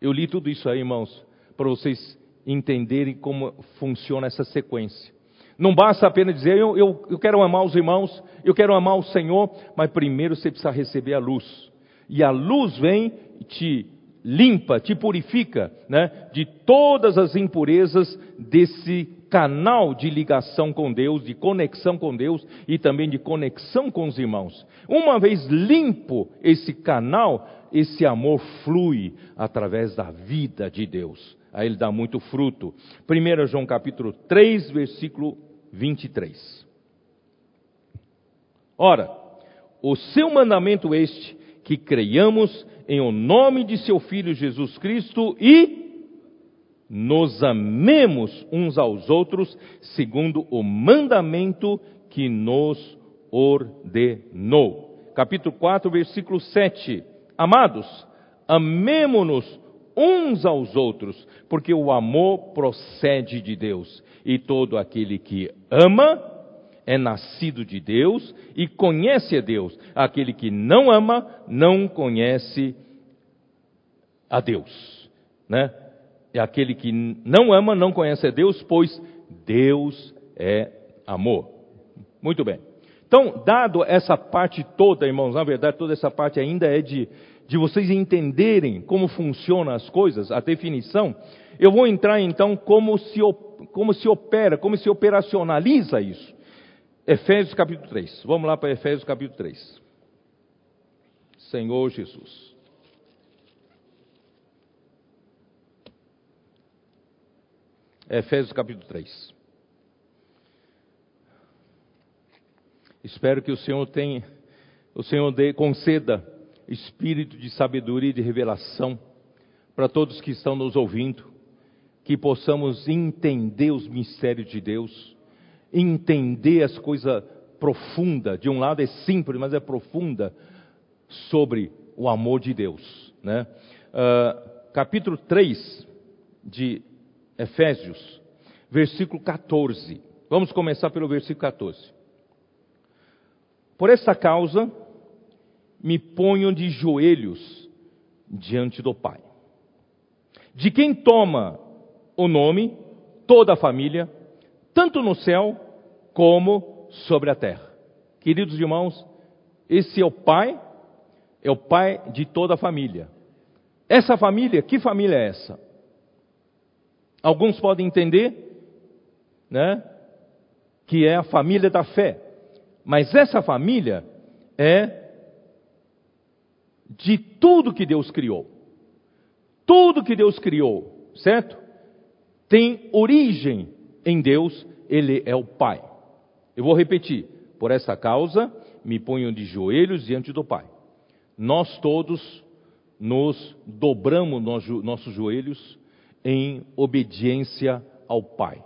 Speaker 1: Eu li tudo isso aí, irmãos, para vocês entenderem como funciona essa sequência. Não basta apenas dizer, eu, eu, eu quero amar os irmãos, eu quero amar o Senhor, mas primeiro você precisa receber a luz. E a luz vem e te limpa, te purifica né, de todas as impurezas desse canal de ligação com Deus, de conexão com Deus e também de conexão com os irmãos. Uma vez limpo esse canal, esse amor flui através da vida de Deus. Aí ele dá muito fruto. 1 João capítulo 3, versículo 23. Ora, o seu mandamento este, que creiamos em o nome de seu Filho Jesus Cristo e nos amemos uns aos outros, segundo o mandamento que nos ordenou. Capítulo 4, versículo 7. Amados, amemo-nos uns aos outros, porque o amor procede de Deus, e todo aquele que ama é nascido de Deus e conhece a Deus. Aquele que não ama não conhece a Deus, né? é aquele que não ama, não conhece a Deus, pois Deus é amor. Muito bem. Então, dado essa parte toda, irmãos, na verdade, toda essa parte ainda é de, de vocês entenderem como funcionam as coisas, a definição, eu vou entrar então como se, como se opera, como se operacionaliza isso. Efésios capítulo 3. Vamos lá para Efésios capítulo 3. Senhor Jesus. Efésios capítulo 3. Espero que o Senhor tenha, o Senhor dê, conceda espírito de sabedoria e de revelação para todos que estão nos ouvindo, que possamos entender os mistérios de Deus, entender as coisas profundas. De um lado é simples, mas é profunda sobre o amor de Deus, né? Uh, capítulo 3 de Efésios, versículo 14. Vamos começar pelo versículo 14. Por essa causa, me ponho de joelhos diante do Pai, de quem toma o nome toda a família, tanto no céu como sobre a terra. Queridos irmãos, esse é o Pai, é o Pai de toda a família. Essa família, que família é essa? Alguns podem entender, né, que é a família da fé. Mas essa família é de tudo que Deus criou. Tudo que Deus criou, certo? Tem origem em Deus, Ele é o Pai. Eu vou repetir. Por essa causa, me ponho de joelhos diante do Pai. Nós todos nos dobramos nossos joelhos em obediência ao Pai.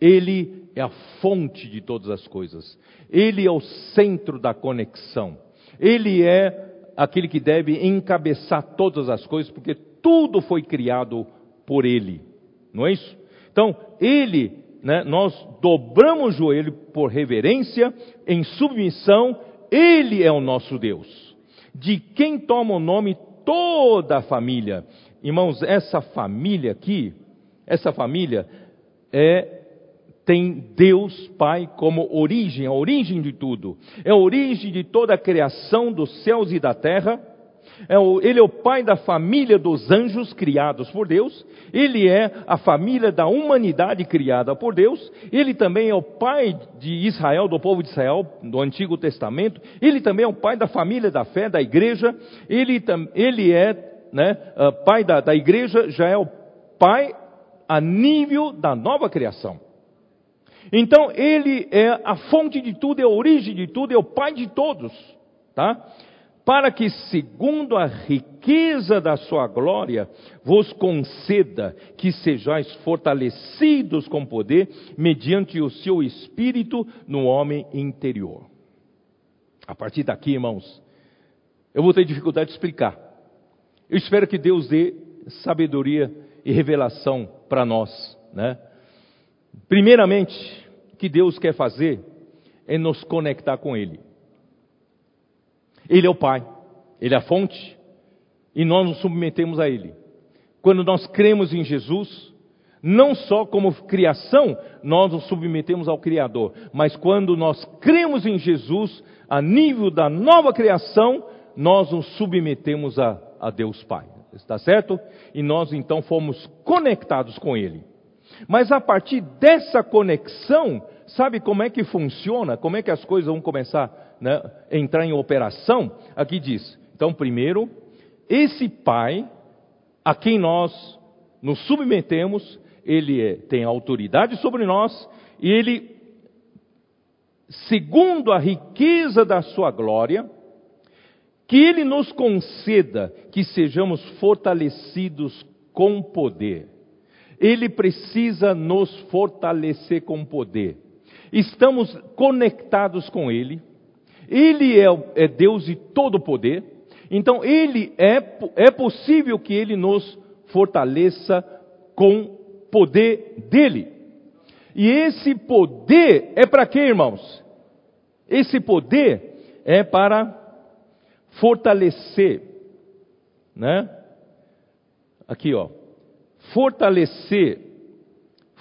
Speaker 1: Ele é a fonte de todas as coisas. Ele é o centro da conexão. Ele é aquele que deve encabeçar todas as coisas, porque tudo foi criado por Ele. Não é isso? Então, Ele, né, nós dobramos o joelho por reverência, em submissão, Ele é o nosso Deus. De quem toma o nome toda a família. Irmãos, essa família aqui, essa família é tem Deus Pai como origem, a origem de tudo. É a origem de toda a criação dos céus e da terra. É o, ele é o pai da família dos anjos criados por Deus. Ele é a família da humanidade criada por Deus. Ele também é o pai de Israel, do povo de Israel, do Antigo Testamento. Ele também é o pai da família da fé, da igreja. Ele, ele é né, uh, pai da, da igreja, já é o pai a nível da nova criação. Então, ele é a fonte de tudo, é a origem de tudo, é o pai de todos, tá? Para que, segundo a riqueza da sua glória, vos conceda que sejais fortalecidos com poder, mediante o seu espírito no homem interior. A partir daqui, irmãos, eu vou ter dificuldade de explicar. Eu espero que Deus dê sabedoria e revelação para nós, né? Primeiramente, o que Deus quer fazer é nos conectar com Ele. Ele é o Pai, Ele é a fonte, e nós nos submetemos a Ele. Quando nós cremos em Jesus, não só como criação, nós nos submetemos ao Criador, mas quando nós cremos em Jesus, a nível da nova criação, nós nos submetemos a, a Deus Pai. Está certo? E nós então fomos conectados com Ele. Mas a partir dessa conexão, sabe como é que funciona? Como é que as coisas vão começar né, entrar em operação? Aqui diz: então, primeiro, esse Pai, a quem nós nos submetemos, ele é, tem autoridade sobre nós e ele, segundo a riqueza da sua glória, que ele nos conceda que sejamos fortalecidos com poder ele precisa nos fortalecer com poder. Estamos conectados com Ele, Ele é, é Deus de todo poder, então Ele é, é possível que Ele nos fortaleça com poder dele. E esse poder é para quê, irmãos? Esse poder é para fortalecer, né? Aqui, ó fortalecer,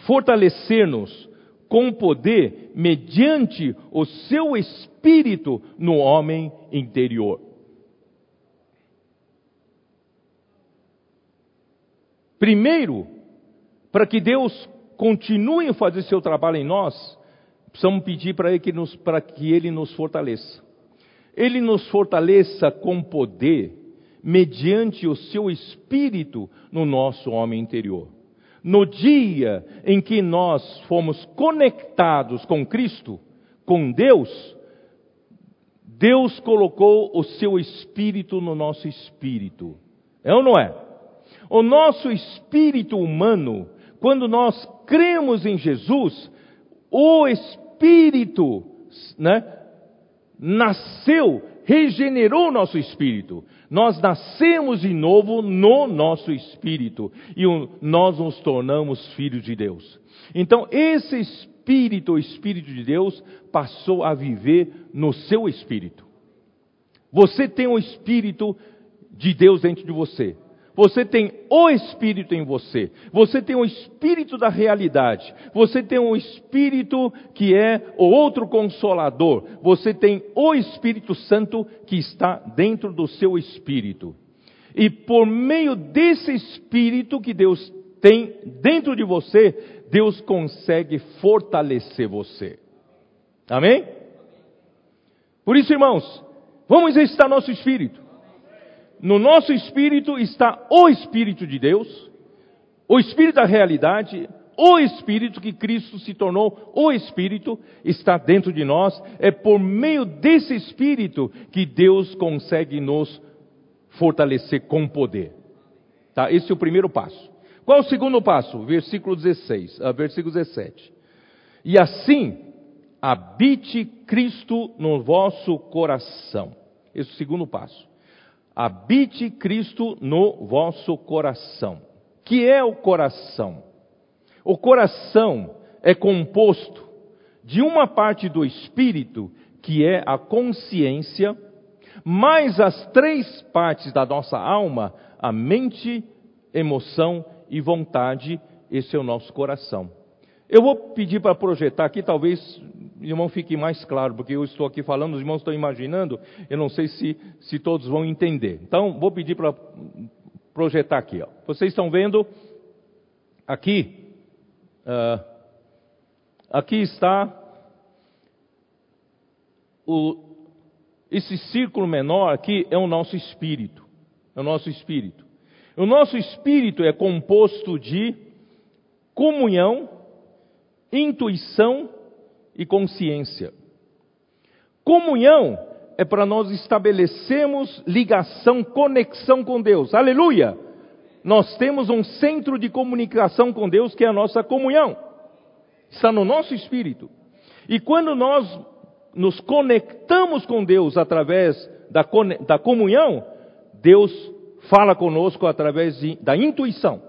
Speaker 1: fortalecer-nos com poder mediante o seu espírito no homem interior. Primeiro, para que Deus continue a fazer seu trabalho em nós, precisamos pedir para ele que, Ele nos fortaleça. Ele nos fortaleça com poder, mediante o seu espírito no nosso homem interior. No dia em que nós fomos conectados com Cristo, com Deus, Deus colocou o seu espírito no nosso espírito. É ou não é? O nosso espírito humano, quando nós cremos em Jesus, o espírito, né, nasceu, regenerou o nosso espírito. Nós nascemos de novo no nosso espírito e nós nos tornamos filhos de Deus. Então, esse espírito, o espírito de Deus, passou a viver no seu espírito. Você tem o espírito de Deus dentro de você. Você tem o Espírito em você. Você tem o Espírito da realidade. Você tem o Espírito que é o outro consolador. Você tem o Espírito Santo que está dentro do seu espírito. E por meio desse Espírito que Deus tem dentro de você, Deus consegue fortalecer você. Amém? Por isso, irmãos, vamos exercitar nosso espírito no nosso espírito está o Espírito de Deus, o Espírito da realidade, o Espírito que Cristo se tornou, o Espírito está dentro de nós. É por meio desse Espírito que Deus consegue nos fortalecer com poder. Tá? Esse é o primeiro passo. Qual é o segundo passo? Versículo 16, uh, versículo 17. E assim, habite Cristo no vosso coração. Esse é o segundo passo habite Cristo no vosso coração. Que é o coração? O coração é composto de uma parte do espírito, que é a consciência, mais as três partes da nossa alma, a mente, emoção e vontade, esse é o nosso coração. Eu vou pedir para projetar aqui, talvez irmão fique mais claro, porque eu estou aqui falando, os irmãos estão imaginando, eu não sei se, se todos vão entender. Então, vou pedir para projetar aqui. Ó. Vocês estão vendo aqui, uh, aqui está o, esse círculo menor aqui é o nosso espírito. É o nosso espírito. O nosso espírito é composto de comunhão intuição e consciência. Comunhão é para nós estabelecermos ligação, conexão com Deus. Aleluia! Nós temos um centro de comunicação com Deus que é a nossa comunhão. Está no nosso espírito. E quando nós nos conectamos com Deus através da, da comunhão, Deus fala conosco através de, da intuição.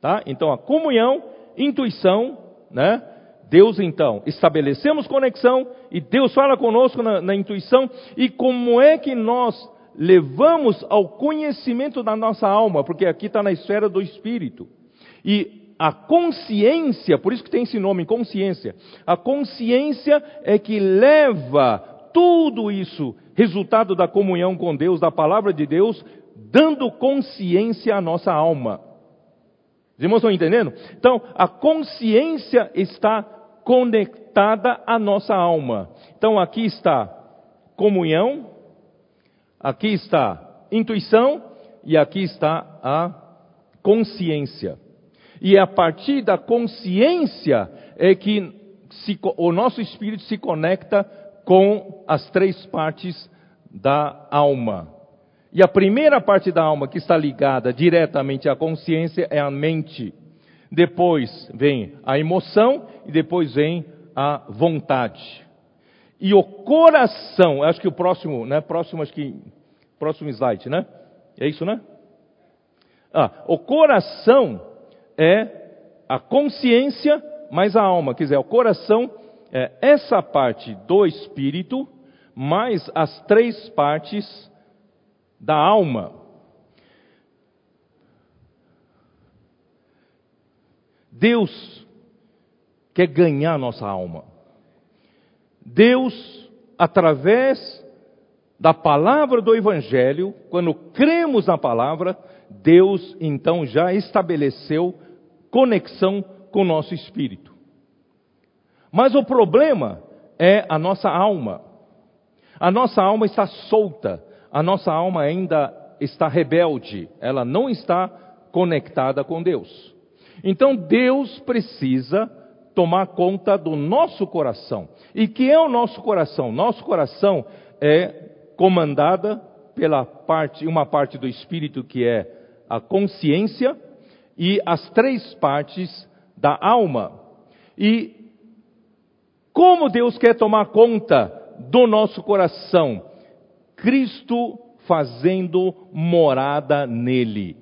Speaker 1: Tá? Então a comunhão, intuição né? Deus então, estabelecemos conexão e Deus fala conosco na, na intuição e como é que nós levamos ao conhecimento da nossa alma, porque aqui está na esfera do espírito. E a consciência, por isso que tem esse nome, consciência. A consciência é que leva tudo isso, resultado da comunhão com Deus, da palavra de Deus, dando consciência à nossa alma. Os irmãos estão entendendo? Então, a consciência está conectada à nossa alma. Então, aqui está comunhão, aqui está intuição e aqui está a consciência. E é a partir da consciência é que se, o nosso espírito se conecta com as três partes da alma. E a primeira parte da alma que está ligada diretamente à consciência é a mente. Depois vem a emoção e depois vem a vontade. E o coração, acho que o próximo, né? Próximo, acho que próximo slide, né? É isso, né? Ah, o coração é a consciência mais a alma, quer dizer, o coração é essa parte do espírito mais as três partes da alma. Deus quer ganhar nossa alma. Deus, através da palavra do Evangelho, quando cremos na palavra, Deus então já estabeleceu conexão com o nosso espírito. Mas o problema é a nossa alma. A nossa alma está solta, a nossa alma ainda está rebelde, ela não está conectada com Deus. Então Deus precisa tomar conta do nosso coração. E que é o nosso coração? Nosso coração é comandada pela parte, uma parte do espírito que é a consciência e as três partes da alma. E como Deus quer tomar conta do nosso coração? Cristo fazendo morada nele.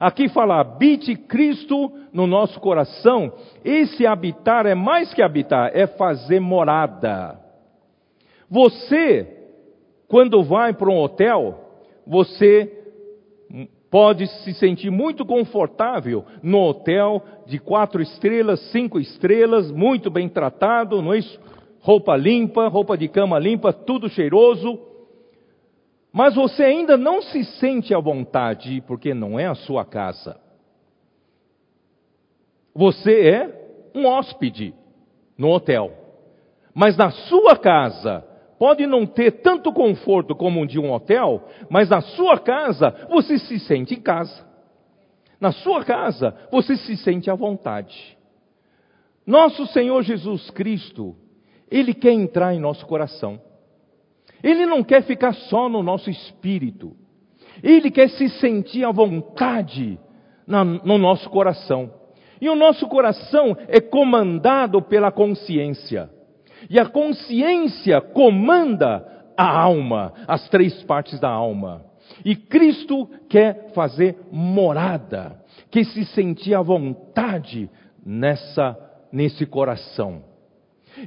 Speaker 1: Aqui fala, habite Cristo no nosso coração. Esse habitar é mais que habitar, é fazer morada. Você, quando vai para um hotel, você pode se sentir muito confortável no hotel de quatro estrelas, cinco estrelas, muito bem tratado, não é isso? Roupa limpa, roupa de cama limpa, tudo cheiroso. Mas você ainda não se sente à vontade porque não é a sua casa. Você é um hóspede no hotel. Mas na sua casa, pode não ter tanto conforto como um de um hotel, mas na sua casa você se sente em casa. Na sua casa você se sente à vontade. Nosso Senhor Jesus Cristo, Ele quer entrar em nosso coração. Ele não quer ficar só no nosso espírito. Ele quer se sentir à vontade na, no nosso coração. E o nosso coração é comandado pela consciência. E a consciência comanda a alma, as três partes da alma. E Cristo quer fazer morada, que se sentir à vontade nessa nesse coração.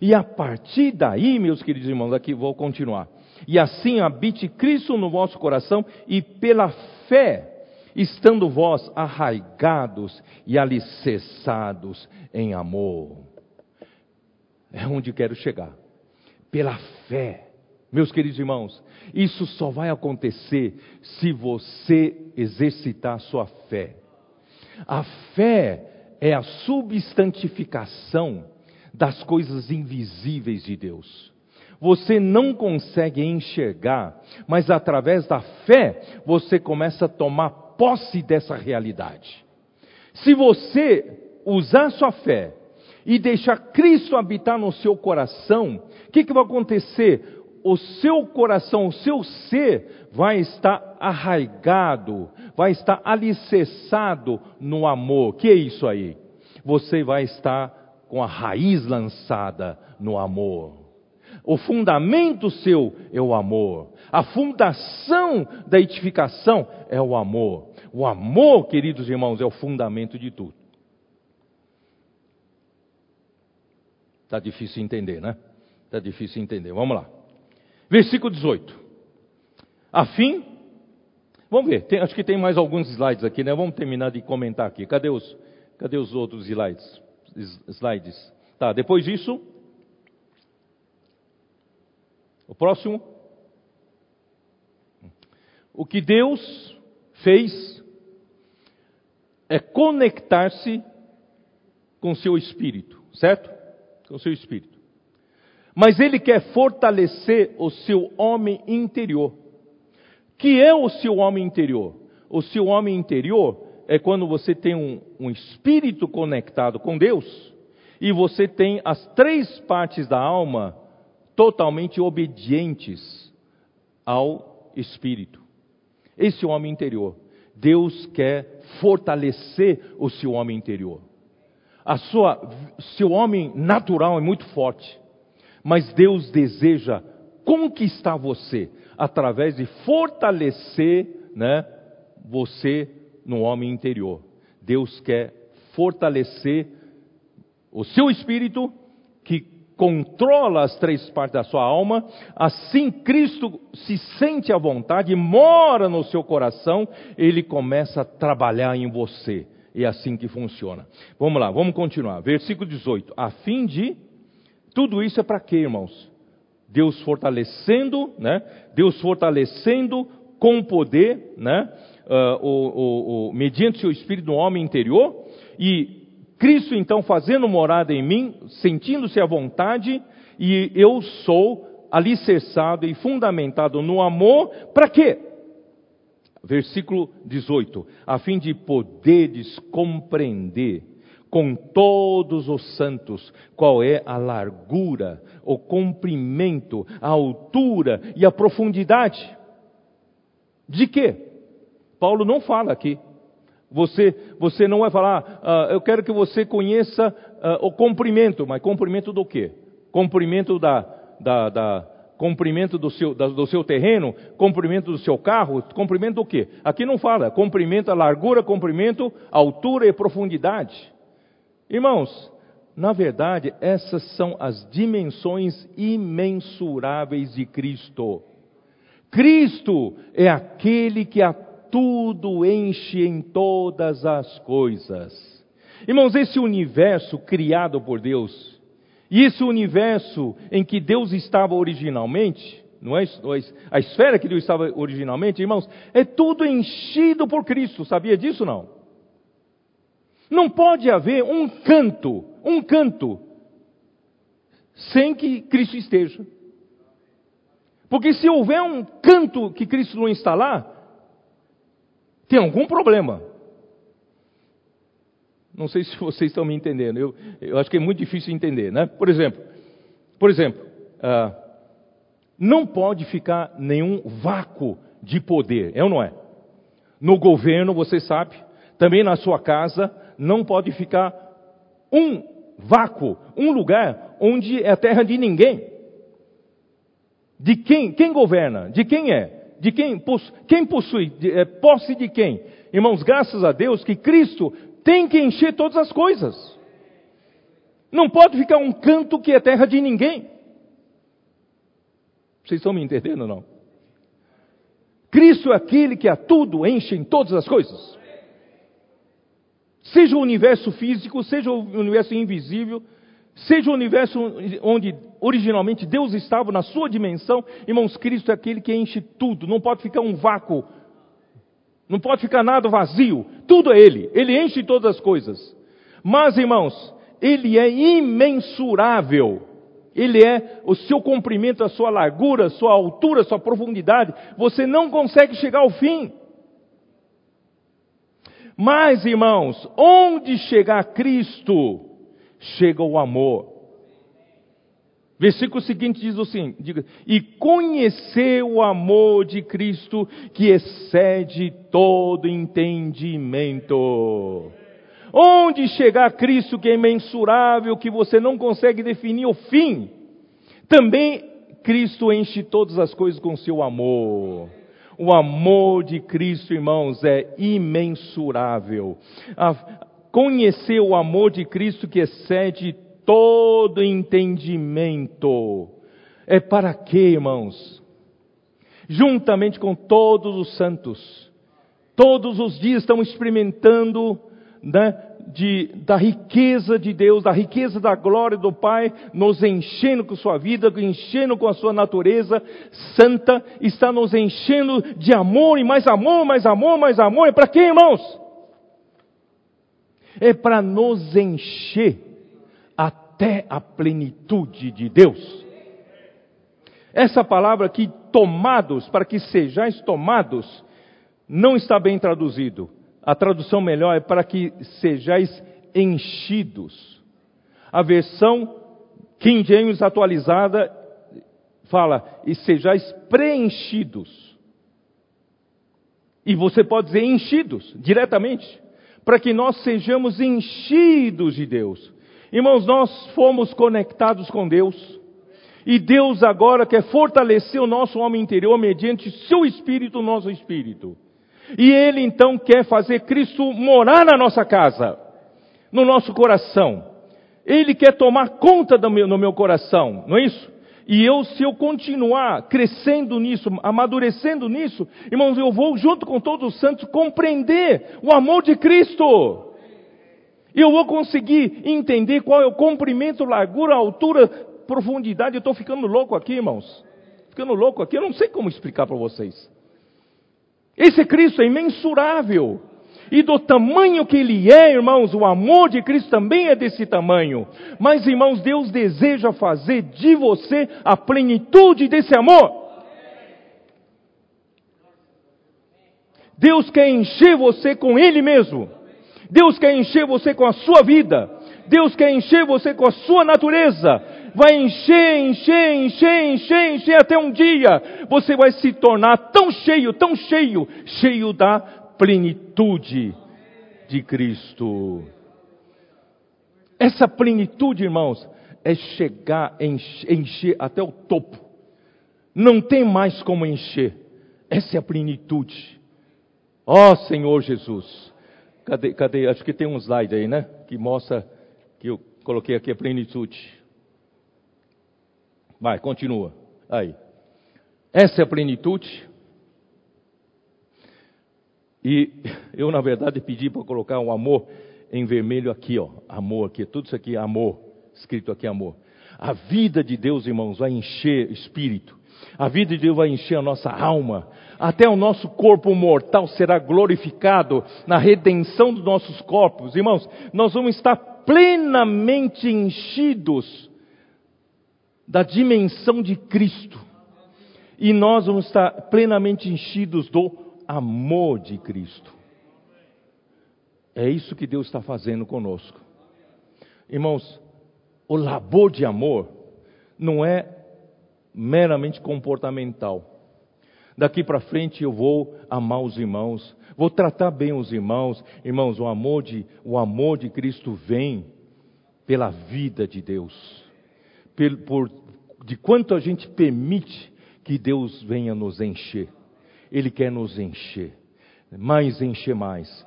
Speaker 1: E a partir daí, meus queridos irmãos, aqui vou continuar e assim habite Cristo no vosso coração, e pela fé, estando vós arraigados e alicerçados em amor. É onde quero chegar. Pela fé. Meus queridos irmãos, isso só vai acontecer se você exercitar sua fé. A fé é a substantificação das coisas invisíveis de Deus você não consegue enxergar, mas através da fé você começa a tomar posse dessa realidade. Se você usar sua fé e deixar Cristo habitar no seu coração, o que, que vai acontecer? O seu coração, o seu ser vai estar arraigado, vai estar alicerçado no amor. Que é isso aí? Você vai estar com a raiz lançada no amor. O fundamento seu é o amor. A fundação da edificação é o amor. O amor, queridos irmãos, é o fundamento de tudo. Está difícil entender, né? Está difícil entender. Vamos lá. Versículo 18. Afim. Vamos ver, tem, acho que tem mais alguns slides aqui, né? Vamos terminar de comentar aqui. Cadê os, cadê os outros slides? Slides? Tá, depois disso, o próximo. O que Deus fez é conectar-se com seu espírito, certo? Com seu espírito. Mas ele quer fortalecer o seu homem interior. Que é o seu homem interior? O seu homem interior é quando você tem um, um espírito conectado com Deus e você tem as três partes da alma totalmente obedientes ao Espírito. Esse homem interior. Deus quer fortalecer o seu homem interior. A sua, seu homem natural é muito forte, mas Deus deseja conquistar você através de fortalecer, né, você no homem interior. Deus quer fortalecer o seu espírito que controla as três partes da sua alma, assim Cristo se sente à vontade, mora no seu coração, ele começa a trabalhar em você. É assim que funciona. Vamos lá, vamos continuar. Versículo 18. A fim de. Tudo isso é para quê, irmãos? Deus fortalecendo, né? Deus fortalecendo com poder, né? Uh, o, o, o, mediante seu espírito no homem interior, e Cristo então fazendo morada em mim, sentindo-se à vontade, e eu sou alicerçado e fundamentado no amor, para quê? Versículo 18: a fim de poderes compreender com todos os santos qual é a largura, o comprimento, a altura e a profundidade. De quê? Paulo não fala aqui. Você, você não vai falar, uh, eu quero que você conheça uh, o comprimento, mas comprimento do quê? Comprimento da, da, da comprimento do seu, da, do seu terreno, comprimento do seu carro, comprimento do quê? Aqui não fala, comprimento, a largura, comprimento, altura e profundidade. Irmãos, na verdade, essas são as dimensões imensuráveis de Cristo. Cristo é aquele que a tudo enche em todas as coisas. Irmãos, esse universo criado por Deus, e esse universo em que Deus estava originalmente, não é a esfera que Deus estava originalmente, irmãos, é tudo enchido por Cristo, sabia disso não? Não pode haver um canto, um canto, sem que Cristo esteja. Porque se houver um canto que Cristo não lá, tem algum problema. Não sei se [laughs] vocês estão me entendendo. Eu, eu acho que é muito difícil entender, né? Por exemplo, por exemplo, uh, não pode ficar nenhum vácuo de poder, é ou não é? No governo, você sabe, também na sua casa, não pode ficar um vácuo, um lugar onde é terra de ninguém. De quem? Quem governa? De quem é? De quem, quem possui, é, posse de quem? Irmãos, graças a Deus que Cristo tem que encher todas as coisas. Não pode ficar um canto que é terra de ninguém. Vocês estão me entendendo ou não? Cristo é aquele que a tudo enche em todas as coisas. Seja o universo físico, seja o universo invisível, seja o universo onde originalmente Deus estava na sua dimensão, irmãos, Cristo é aquele que enche tudo, não pode ficar um vácuo, não pode ficar nada vazio, tudo é Ele, Ele enche todas as coisas. Mas, irmãos, Ele é imensurável, Ele é o seu comprimento, a sua largura, a sua altura, a sua profundidade, você não consegue chegar ao fim. Mas, irmãos, onde chegar Cristo, chega o amor. Versículo seguinte diz assim: diga, e conhecer o amor de Cristo que excede todo entendimento. Onde chegar Cristo que é imensurável, que você não consegue definir o fim, também Cristo enche todas as coisas com seu amor. O amor de Cristo, irmãos, é imensurável. A, conhecer o amor de Cristo que excede todo entendimento. É para quê, irmãos? Juntamente com todos os santos, todos os dias estão experimentando né, de, da riqueza de Deus, da riqueza da glória do Pai, nos enchendo com sua vida, enchendo com a sua natureza santa, está nos enchendo de amor e mais amor, mais amor, mais amor. É para quê, irmãos? É para nos encher até a plenitude de Deus. Essa palavra aqui, tomados, para que sejais tomados, não está bem traduzido. A tradução melhor é para que sejais enchidos. A versão King James atualizada fala, e sejais preenchidos. E você pode dizer enchidos, diretamente, para que nós sejamos enchidos de Deus. Irmãos, nós fomos conectados com Deus. E Deus agora quer fortalecer o nosso homem interior mediante seu espírito, nosso espírito. E Ele então quer fazer Cristo morar na nossa casa, no nosso coração. Ele quer tomar conta do meu, no meu coração, não é isso? E eu, se eu continuar crescendo nisso, amadurecendo nisso, irmãos, eu vou junto com todos os santos compreender o amor de Cristo. Eu vou conseguir entender qual é o comprimento, largura, altura, profundidade. Eu estou ficando louco aqui, irmãos. Ficando louco aqui, eu não sei como explicar para vocês. Esse Cristo é imensurável. E do tamanho que ele é, irmãos, o amor de Cristo também é desse tamanho. Mas, irmãos, Deus deseja fazer de você a plenitude desse amor. Deus quer encher você com Ele mesmo. Deus quer encher você com a sua vida. Deus quer encher você com a sua natureza. Vai encher, encher, encher, encher, encher até um dia você vai se tornar tão cheio, tão cheio, cheio da plenitude de Cristo. Essa plenitude, irmãos, é chegar, encher, encher até o topo. Não tem mais como encher. Essa é a plenitude. Ó oh, Senhor Jesus. Cadê, cadê? Acho que tem um slide aí, né? Que mostra que eu coloquei aqui a plenitude. Vai, continua. Aí. Essa é a plenitude. E [laughs] eu, na verdade, pedi para colocar um amor em vermelho aqui, ó. Amor aqui. Tudo isso aqui é amor. Escrito aqui amor. A vida de Deus, irmãos, vai encher espírito. A vida de Deus vai encher a nossa alma. Até o nosso corpo mortal será glorificado na redenção dos nossos corpos. Irmãos, nós vamos estar plenamente enchidos da dimensão de Cristo. E nós vamos estar plenamente enchidos do amor de Cristo. É isso que Deus está fazendo conosco. Irmãos, o labor de amor não é meramente comportamental. Daqui para frente eu vou amar os irmãos, vou tratar bem os irmãos. Irmãos, o amor de, o amor de Cristo vem pela vida de Deus. Por, por, de quanto a gente permite que Deus venha nos encher. Ele quer nos encher, mais encher mais.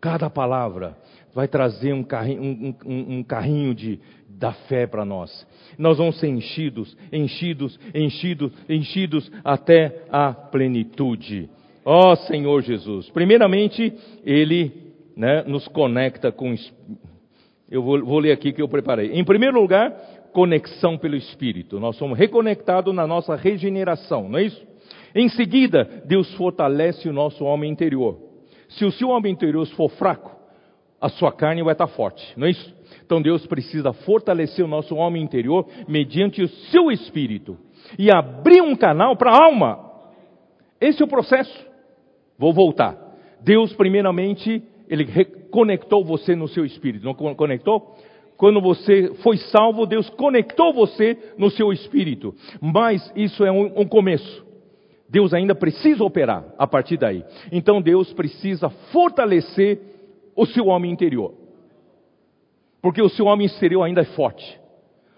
Speaker 1: Cada palavra vai trazer um carrinho, um, um, um carrinho de, da fé para nós. Nós vamos ser enchidos, enchidos, enchidos, enchidos até a plenitude. Ó oh, Senhor Jesus. Primeiramente, Ele né, nos conecta com. Eu vou, vou ler aqui que eu preparei. Em primeiro lugar, conexão pelo Espírito. Nós somos reconectados na nossa regeneração, não é isso? Em seguida, Deus fortalece o nosso homem interior. Se o seu homem interior for fraco, a sua carne vai estar forte, não é isso? Então Deus precisa fortalecer o nosso homem interior mediante o seu espírito e abrir um canal para a alma. Esse é o processo. Vou voltar. Deus, primeiramente, ele reconectou você no seu espírito. Não conectou? Quando você foi salvo, Deus conectou você no seu espírito. Mas isso é um, um começo. Deus ainda precisa operar a partir daí. Então Deus precisa fortalecer o seu homem interior. Porque o seu homem exterior ainda é forte.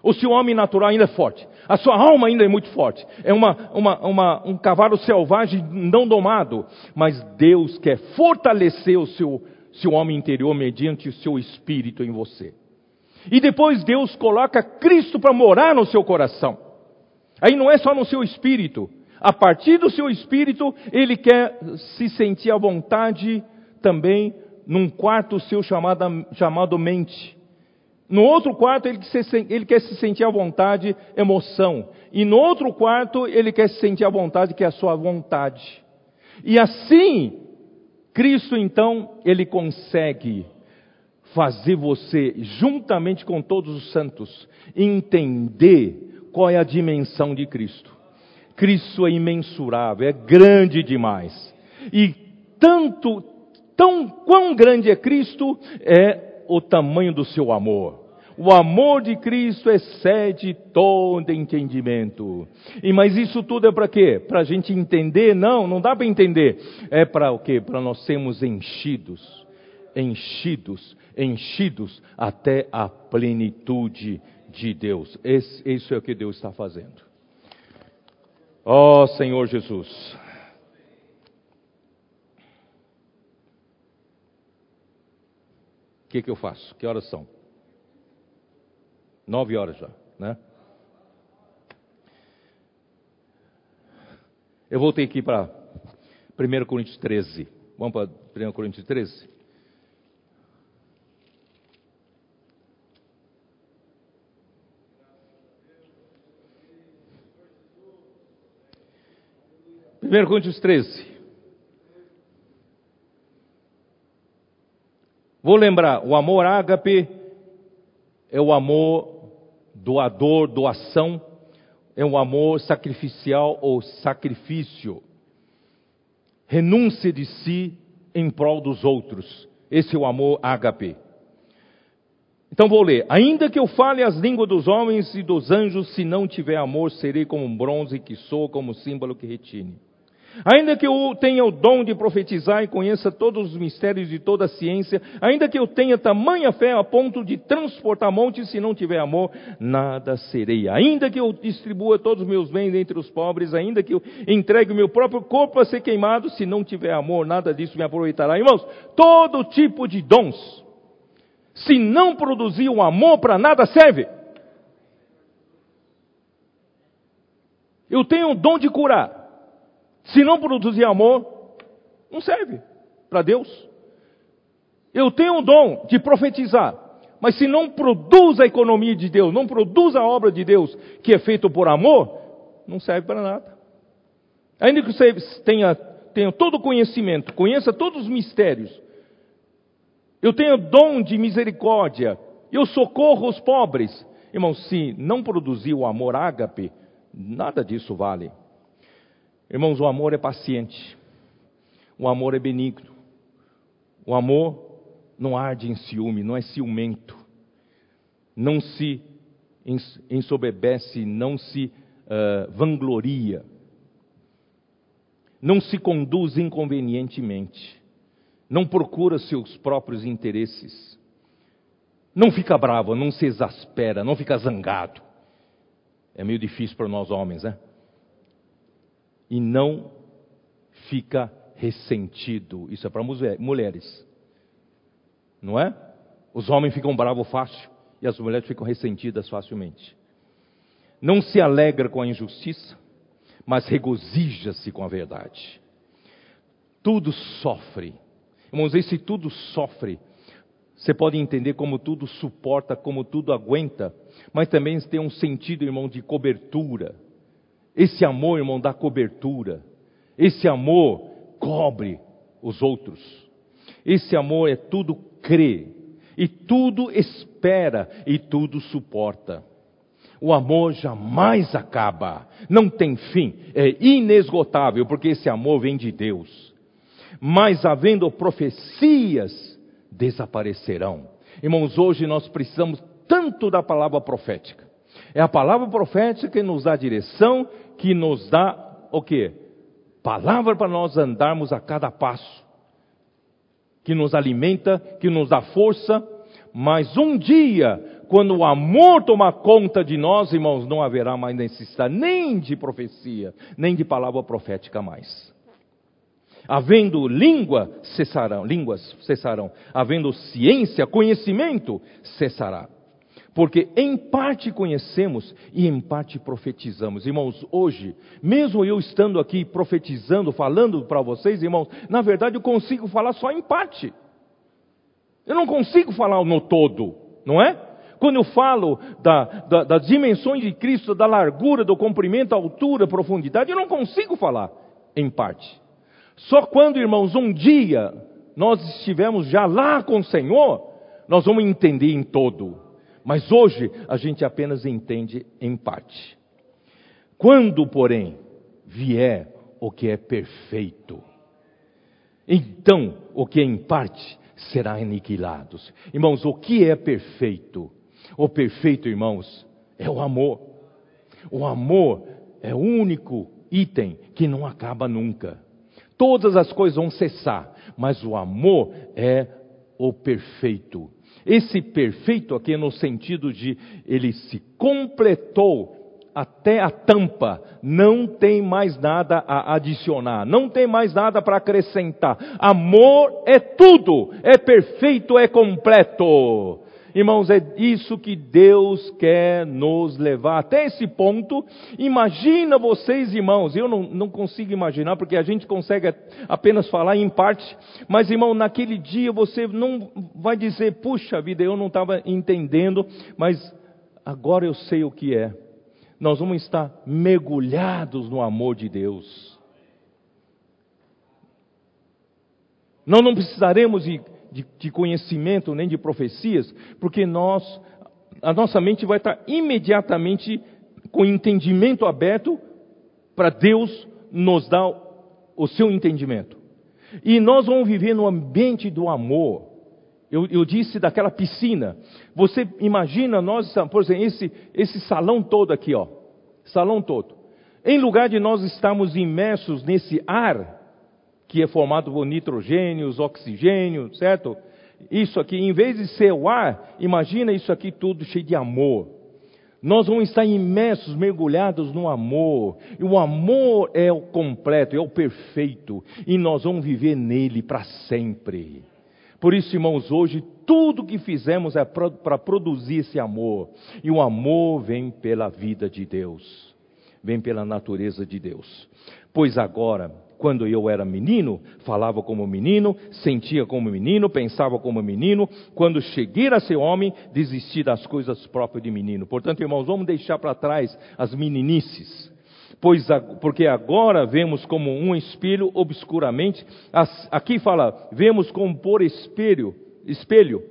Speaker 1: O seu homem natural ainda é forte. A sua alma ainda é muito forte. É uma, uma, uma, um cavalo selvagem não domado. Mas Deus quer fortalecer o seu, seu homem interior mediante o seu espírito em você. E depois Deus coloca Cristo para morar no seu coração. Aí não é só no seu espírito, a partir do seu espírito, ele quer se sentir à vontade também num quarto seu chamado, chamado mente. No outro quarto, ele, ele quer se sentir à vontade, emoção. E no outro quarto, ele quer se sentir à vontade, que é a sua vontade. E assim, Cristo então, ele consegue fazer você, juntamente com todos os santos, entender qual é a dimensão de Cristo. Cristo é imensurável, é grande demais. E tanto, tão quão grande é Cristo, é o tamanho do seu amor. O amor de Cristo excede todo entendimento. E mas isso tudo é para quê? Para a gente entender? Não, não dá para entender. É para o quê? Para nós sermos enchidos, enchidos, enchidos até a plenitude de Deus. Esse, isso é o que Deus está fazendo. Ó oh, Senhor Jesus. O que, é que eu faço? Que horas são? Nove horas já, né? Eu voltei aqui para 1 Coríntios 13. Vamos para 1 Coríntios 13? Primeiro Coríntios 13. Vou lembrar, o amor ágape é o amor doador, doação, é o amor sacrificial ou sacrifício. Renúncia de si em prol dos outros. Esse é o amor ágape. Então vou ler. Ainda que eu fale as línguas dos homens e dos anjos, se não tiver amor, serei como um bronze que soa, como símbolo que retine. Ainda que eu tenha o dom de profetizar e conheça todos os mistérios de toda a ciência, ainda que eu tenha tamanha fé a ponto de transportar montes, se não tiver amor, nada serei. Ainda que eu distribua todos os meus bens entre os pobres, ainda que eu entregue o meu próprio corpo a ser queimado, se não tiver amor, nada disso me aproveitará. Irmãos, todo tipo de dons, se não produzir o amor, para nada serve. Eu tenho o dom de curar. Se não produzir amor, não serve para Deus. Eu tenho o dom de profetizar, mas se não produz a economia de Deus, não produz a obra de Deus que é feito por amor, não serve para nada. Ainda que você tenha, tenha todo o conhecimento, conheça todos os mistérios, eu tenho dom de misericórdia, eu socorro os pobres. Irmão, se não produzir o amor ágape, nada disso vale. Irmãos, o amor é paciente, o amor é benigno, o amor não arde em ciúme, não é ciumento, não se ensoberbece, não se uh, vangloria, não se conduz inconvenientemente, não procura seus próprios interesses, não fica bravo, não se exaspera, não fica zangado. É meio difícil para nós homens, né? E não fica ressentido. Isso é para mulheres. Não é? Os homens ficam bravos fácil e as mulheres ficam ressentidas facilmente. Não se alegra com a injustiça, mas regozija-se com a verdade. Tudo sofre. Irmãos, esse tudo sofre. Você pode entender como tudo suporta, como tudo aguenta, mas também tem um sentido, irmão, de cobertura esse amor, irmão, dá cobertura. Esse amor cobre os outros. Esse amor é tudo crê, e tudo espera, e tudo suporta. O amor jamais acaba, não tem fim, é inesgotável, porque esse amor vem de Deus. Mas havendo profecias, desaparecerão. Irmãos, hoje nós precisamos tanto da palavra profética. É a palavra profética que nos dá direção, que nos dá o quê? Palavra para nós andarmos a cada passo, que nos alimenta, que nos dá força, mas um dia, quando o amor tomar conta de nós, irmãos, não haverá mais necessidade nem de profecia, nem de palavra profética mais. Havendo língua, cessarão, línguas cessarão. Havendo ciência, conhecimento, cessará porque em parte conhecemos e em parte profetizamos. Irmãos, hoje, mesmo eu estando aqui profetizando, falando para vocês, irmãos, na verdade eu consigo falar só em parte. Eu não consigo falar no todo, não é? Quando eu falo da, da, das dimensões de Cristo, da largura, do comprimento, altura, profundidade, eu não consigo falar em parte. Só quando, irmãos, um dia nós estivermos já lá com o Senhor, nós vamos entender em todo. Mas hoje a gente apenas entende em parte. Quando, porém, vier o que é perfeito, então o que é em parte será aniquilado. Irmãos, o que é perfeito? O perfeito, irmãos, é o amor. O amor é o único item que não acaba nunca. Todas as coisas vão cessar, mas o amor é o perfeito. Esse perfeito aqui no sentido de ele se completou até a tampa, não tem mais nada a adicionar, não tem mais nada para acrescentar. Amor é tudo, é perfeito, é completo. Irmãos, é isso que Deus quer nos levar até esse ponto. Imagina vocês, irmãos, eu não, não consigo imaginar, porque a gente consegue apenas falar em parte, mas, irmão, naquele dia você não vai dizer, puxa vida, eu não estava entendendo, mas agora eu sei o que é. Nós vamos estar mergulhados no amor de Deus. Nós não precisaremos ir de, de conhecimento nem de profecias, porque nós, a nossa mente vai estar imediatamente com entendimento aberto para Deus nos dar o seu entendimento. E nós vamos viver no ambiente do amor. Eu, eu, disse daquela piscina. Você imagina nós, por exemplo, esse, esse salão todo aqui, ó. Salão todo. Em lugar de nós estarmos imersos nesse ar, que é formado por nitrogênios, oxigênio, certo? Isso aqui, em vez de ser o ar, imagina isso aqui tudo cheio de amor. Nós vamos estar imersos, mergulhados no amor. E o amor é o completo, é o perfeito. E nós vamos viver nele para sempre. Por isso, irmãos, hoje tudo que fizemos é para produzir esse amor. E o amor vem pela vida de Deus, vem pela natureza de Deus. Pois agora, quando eu era menino, falava como menino, sentia como menino, pensava como menino. Quando cheguei a ser homem, desisti das coisas próprias de menino. Portanto, irmãos, vamos deixar para trás as meninices pois porque agora vemos como um espelho obscuramente. Aqui fala, vemos como por espelho, espelho,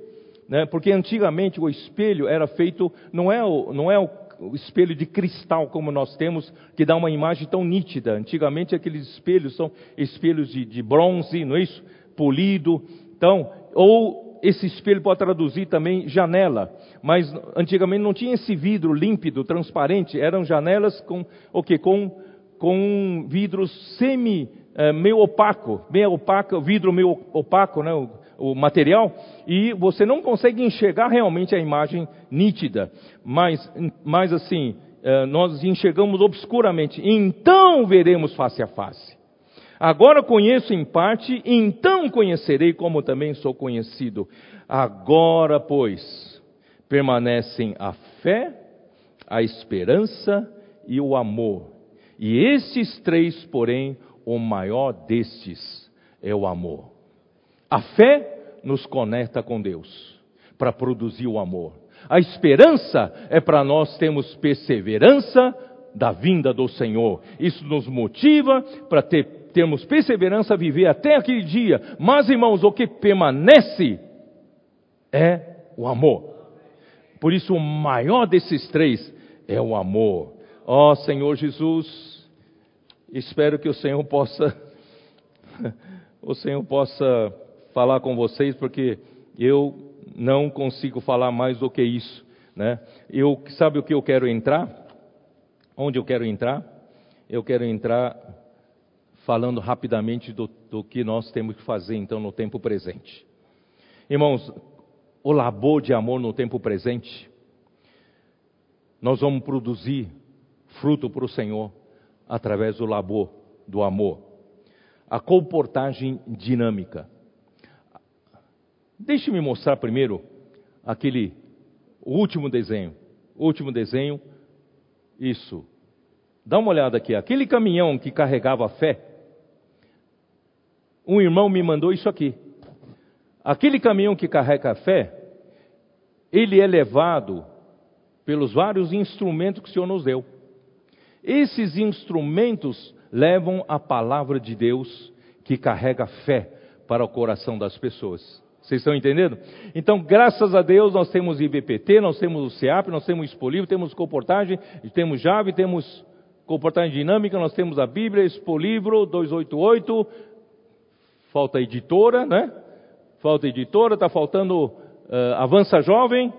Speaker 1: né? Porque antigamente o espelho era feito, não é o, não é o, o espelho de cristal como nós temos, que dá uma imagem tão nítida. Antigamente aqueles espelhos são espelhos de, de bronze, não é isso? Polido. Então, ou esse espelho pode traduzir também janela, mas antigamente não tinha esse vidro límpido, transparente, eram janelas com o que com com um vidro semi é, meio opaco, meio opaco, vidro meio opaco, né, o, material, e você não consegue enxergar realmente a imagem nítida, mas mas assim é, nós enxergamos obscuramente. Então veremos face a face. Agora conheço em parte, então conhecerei como também sou conhecido. Agora, pois, permanecem a fé, a esperança e o amor. E estes três, porém, o maior destes é o amor. A fé nos conecta com Deus para produzir o amor. A esperança é para nós termos perseverança da vinda do Senhor. Isso nos motiva para ter termos perseverança a viver até aquele dia. Mas, irmãos, o que permanece é o amor. Por isso, o maior desses três é o amor. Ó oh, Senhor Jesus, espero que o Senhor possa, [laughs] o Senhor possa falar com vocês, porque eu não consigo falar mais do que isso, né? Eu, sabe o que eu quero entrar? Onde eu quero entrar? Eu quero entrar falando rapidamente do, do que nós temos que fazer então no tempo presente. Irmãos, o labor de amor no tempo presente, nós vamos produzir fruto para o Senhor através do labor do amor. A comportagem dinâmica. Deixe-me mostrar primeiro aquele último desenho. Último desenho. Isso. Dá uma olhada aqui. Aquele caminhão que carregava a fé, um irmão me mandou isso aqui. Aquele caminhão que carrega a fé, ele é levado pelos vários instrumentos que o Senhor nos deu. Esses instrumentos levam a palavra de Deus que carrega fé para o coração das pessoas. Vocês estão entendendo? Então, graças a Deus, nós temos IBPT, nós temos o CEAP, nós temos Expolivo, temos comportagem, temos Jave, temos comportagem dinâmica, nós temos a Bíblia, Expolivro 288, falta editora, né? Falta editora, está faltando uh, Avança Jovem,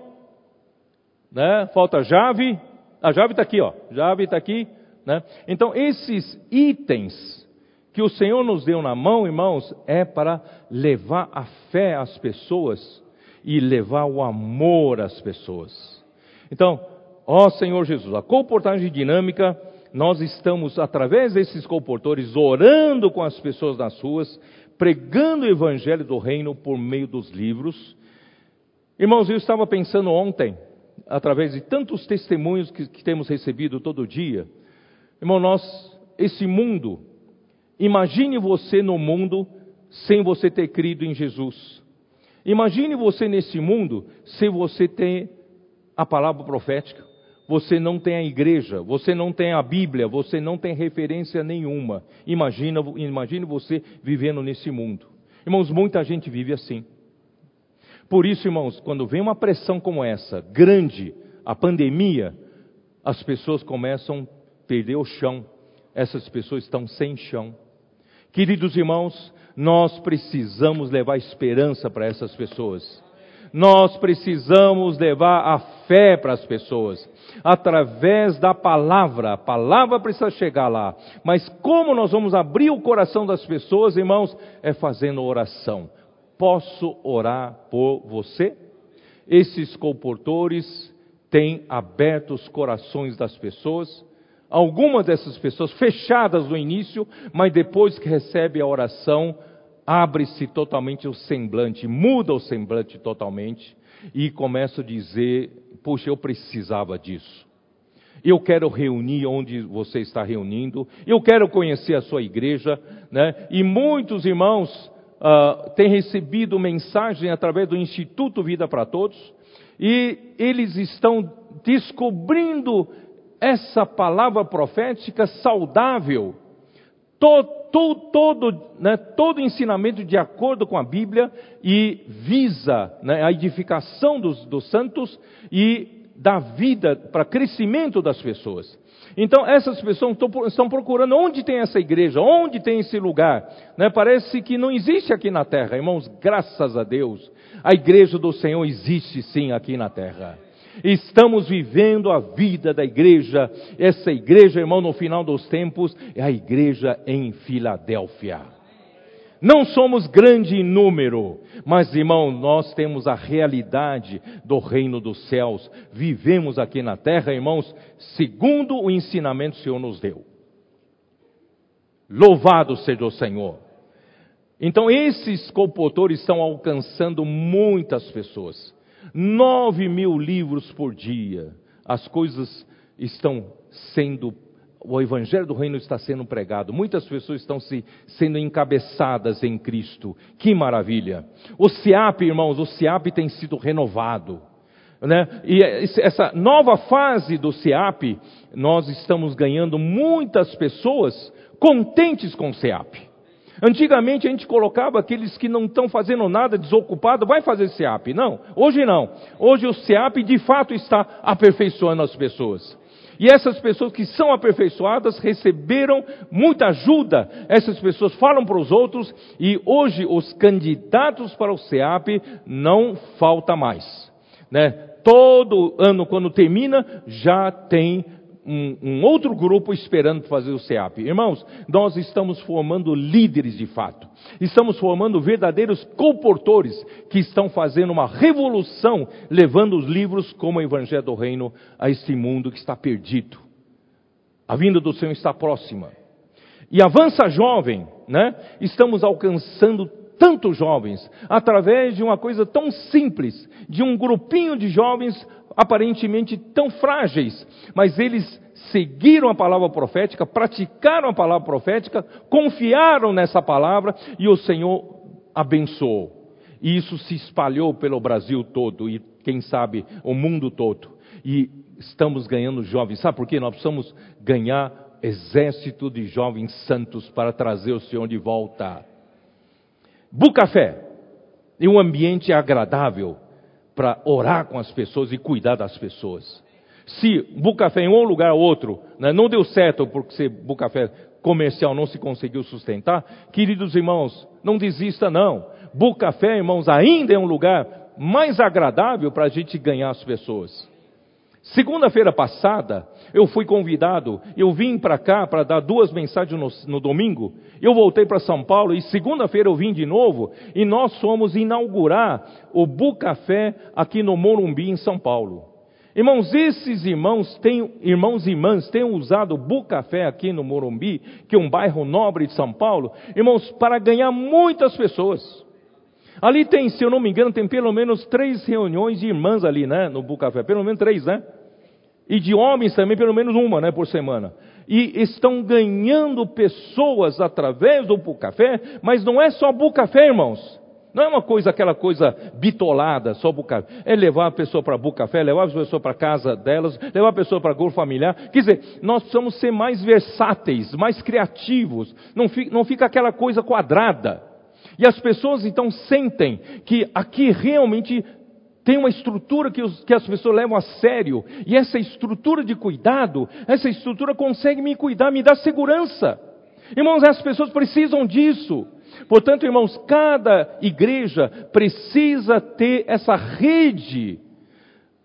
Speaker 1: né? Falta Jave, a Jave está aqui, ó. Jave está aqui, né? Então esses itens que o Senhor nos deu na mão, irmãos, é para levar a fé às pessoas e levar o amor às pessoas. Então, ó Senhor Jesus, a comportagem dinâmica nós estamos, através desses comportores, orando com as pessoas nas ruas, pregando o evangelho do reino por meio dos livros. Irmãos, eu estava pensando ontem, através de tantos testemunhos que, que temos recebido todo dia, irmão, nós, esse mundo, imagine você no mundo sem você ter crido em Jesus. Imagine você nesse mundo sem você ter a palavra profética você não tem a igreja, você não tem a Bíblia, você não tem referência nenhuma. Imagina, imagine você vivendo nesse mundo. Irmãos, muita gente vive assim. Por isso, irmãos, quando vem uma pressão como essa, grande, a pandemia, as pessoas começam a perder o chão. Essas pessoas estão sem chão. Queridos irmãos, nós precisamos levar esperança para essas pessoas. Nós precisamos levar a fé para as pessoas, através da palavra. A palavra precisa chegar lá. Mas como nós vamos abrir o coração das pessoas, irmãos? É fazendo oração. Posso orar por você? Esses comportores têm aberto os corações das pessoas. Algumas dessas pessoas fechadas no início, mas depois que recebe a oração, abre-se totalmente o semblante, muda o semblante totalmente e começa a dizer: Puxa, eu precisava disso. Eu quero reunir onde você está reunindo, eu quero conhecer a sua igreja, né? E muitos irmãos uh, têm recebido mensagem através do Instituto Vida para Todos, e eles estão descobrindo essa palavra profética saudável, todo, todo, né, todo ensinamento de acordo com a Bíblia e visa né, a edificação dos, dos santos e da vida para crescimento das pessoas. Então, essas pessoas estão procurando onde tem essa igreja, onde tem esse lugar. Né? Parece que não existe aqui na terra, irmãos, graças a Deus. A igreja do Senhor existe sim aqui na terra. Estamos vivendo a vida da igreja. Essa igreja, irmão, no final dos tempos, é a igreja em Filadélfia. Não somos grande em número, mas irmão, nós temos a realidade do reino dos céus. Vivemos aqui na terra, irmãos, segundo o ensinamento que o Senhor nos deu. Louvado seja o Senhor. Então, esses computadores estão alcançando muitas pessoas. Nove mil livros por dia. As coisas estão sendo, o Evangelho do Reino está sendo pregado. Muitas pessoas estão se, sendo encabeçadas em Cristo. Que maravilha! O SEAP, irmãos, o SEAP tem sido renovado. Né? E essa nova fase do SEAP, nós estamos ganhando muitas pessoas contentes com o SEAP. Antigamente a gente colocava aqueles que não estão fazendo nada, desocupado, vai fazer SEAP. Não, hoje não. Hoje o SEAP de fato está aperfeiçoando as pessoas. E essas pessoas que são aperfeiçoadas receberam muita ajuda. Essas pessoas falam para os outros e hoje os candidatos para o SEAP não falta mais. Né? Todo ano, quando termina, já tem um, um outro grupo esperando fazer o SEAP. Irmãos, nós estamos formando líderes de fato. Estamos formando verdadeiros comportores que estão fazendo uma revolução, levando os livros como o Evangelho do Reino a este mundo que está perdido. A vinda do Senhor está próxima. E avança jovem, né? Estamos alcançando tantos jovens através de uma coisa tão simples, de um grupinho de jovens aparentemente tão frágeis, mas eles seguiram a palavra profética, praticaram a palavra profética, confiaram nessa palavra e o Senhor abençoou. E isso se espalhou pelo Brasil todo e, quem sabe, o mundo todo. E estamos ganhando jovens. Sabe por quê? Nós precisamos ganhar exército de jovens santos para trazer o Senhor de volta. Bucafé e um ambiente agradável para orar com as pessoas e cuidar das pessoas. Se Bucafé em um lugar ou outro né, não deu certo porque ser Bucafé comercial não se conseguiu sustentar, queridos irmãos, não desista não. Bucafé, irmãos, ainda é um lugar mais agradável para a gente ganhar as pessoas. Segunda-feira passada, eu fui convidado, eu vim para cá para dar duas mensagens no, no domingo, eu voltei para São Paulo e segunda-feira eu vim de novo e nós fomos inaugurar o Bucafé aqui no Morumbi, em São Paulo. Irmãos, esses irmãos têm, irmãos e irmãs têm usado o Bucafé aqui no Morumbi, que é um bairro nobre de São Paulo, irmãos, para ganhar muitas pessoas. Ali tem, se eu não me engano, tem pelo menos três reuniões de irmãs ali, né, no Bucafé, pelo menos três, né? E de homens também, pelo menos uma, né, por semana. E estão ganhando pessoas através do Bucafé, mas não é só Bucafé, irmãos. Não é uma coisa, aquela coisa bitolada, só Bucafé. É levar a pessoa para Bucafé, levar a pessoa para casa delas, levar a pessoa para grupo familiar. Quer dizer, nós precisamos ser mais versáteis, mais criativos. Não fica, não fica aquela coisa quadrada. E as pessoas então sentem que aqui realmente tem uma estrutura que, os, que, as pessoas levam a sério, e essa estrutura de cuidado, essa estrutura consegue me cuidar, me dar segurança. Irmãos, as pessoas precisam disso. Portanto, irmãos, cada igreja precisa ter essa rede,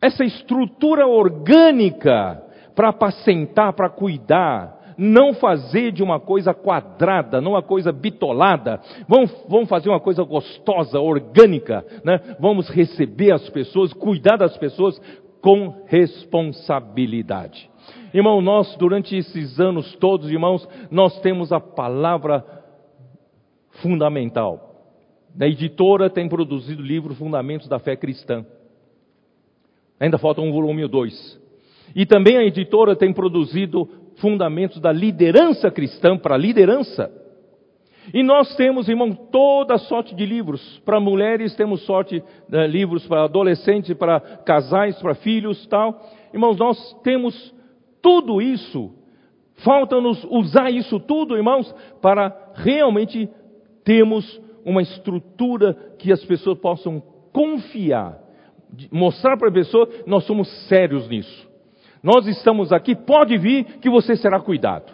Speaker 1: essa estrutura orgânica para apacentar, para cuidar, não fazer de uma coisa quadrada, não uma coisa bitolada. Vamos, vamos fazer uma coisa gostosa, orgânica, né? Vamos receber as pessoas, cuidar das pessoas com responsabilidade. Irmão, nós durante esses anos todos, irmãos, nós temos a palavra fundamental. A editora tem produzido o livro Fundamentos da Fé Cristã. Ainda falta um volume 2. E também a editora tem produzido fundamentos da liderança cristã para a liderança. E nós temos, irmão, toda sorte de livros. Para mulheres temos sorte de eh, livros para adolescentes, para casais, para filhos, tal. Irmãos, nós temos tudo isso. Falta-nos usar isso tudo, irmãos, para realmente termos uma estrutura que as pessoas possam confiar. Mostrar para a pessoa, nós somos sérios nisso. Nós estamos aqui, pode vir que você será cuidado.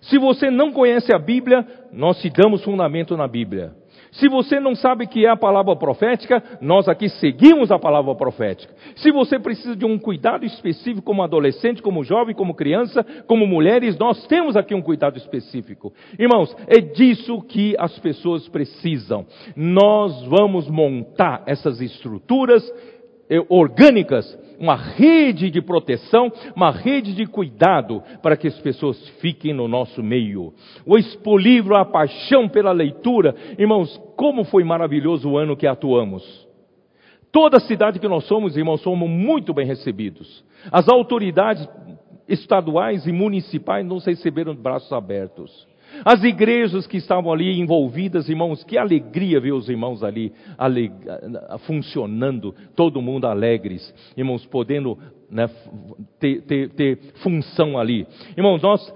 Speaker 1: Se você não conhece a Bíblia, nós te damos fundamento na Bíblia. Se você não sabe que é a palavra profética, nós aqui seguimos a palavra profética. Se você precisa de um cuidado específico como adolescente, como jovem, como criança, como mulheres, nós temos aqui um cuidado específico. Irmãos, é disso que as pessoas precisam. Nós vamos montar essas estruturas orgânicas uma rede de proteção, uma rede de cuidado para que as pessoas fiquem no nosso meio. O expolivro, a paixão pela leitura, irmãos, como foi maravilhoso o ano que atuamos. Toda cidade que nós somos, irmãos, somos muito bem recebidos. As autoridades estaduais e municipais nos receberam de braços abertos. As igrejas que estavam ali envolvidas, irmãos, que alegria ver os irmãos ali funcionando, todo mundo alegres, irmãos, podendo né, ter, ter, ter função ali. Irmãos, nós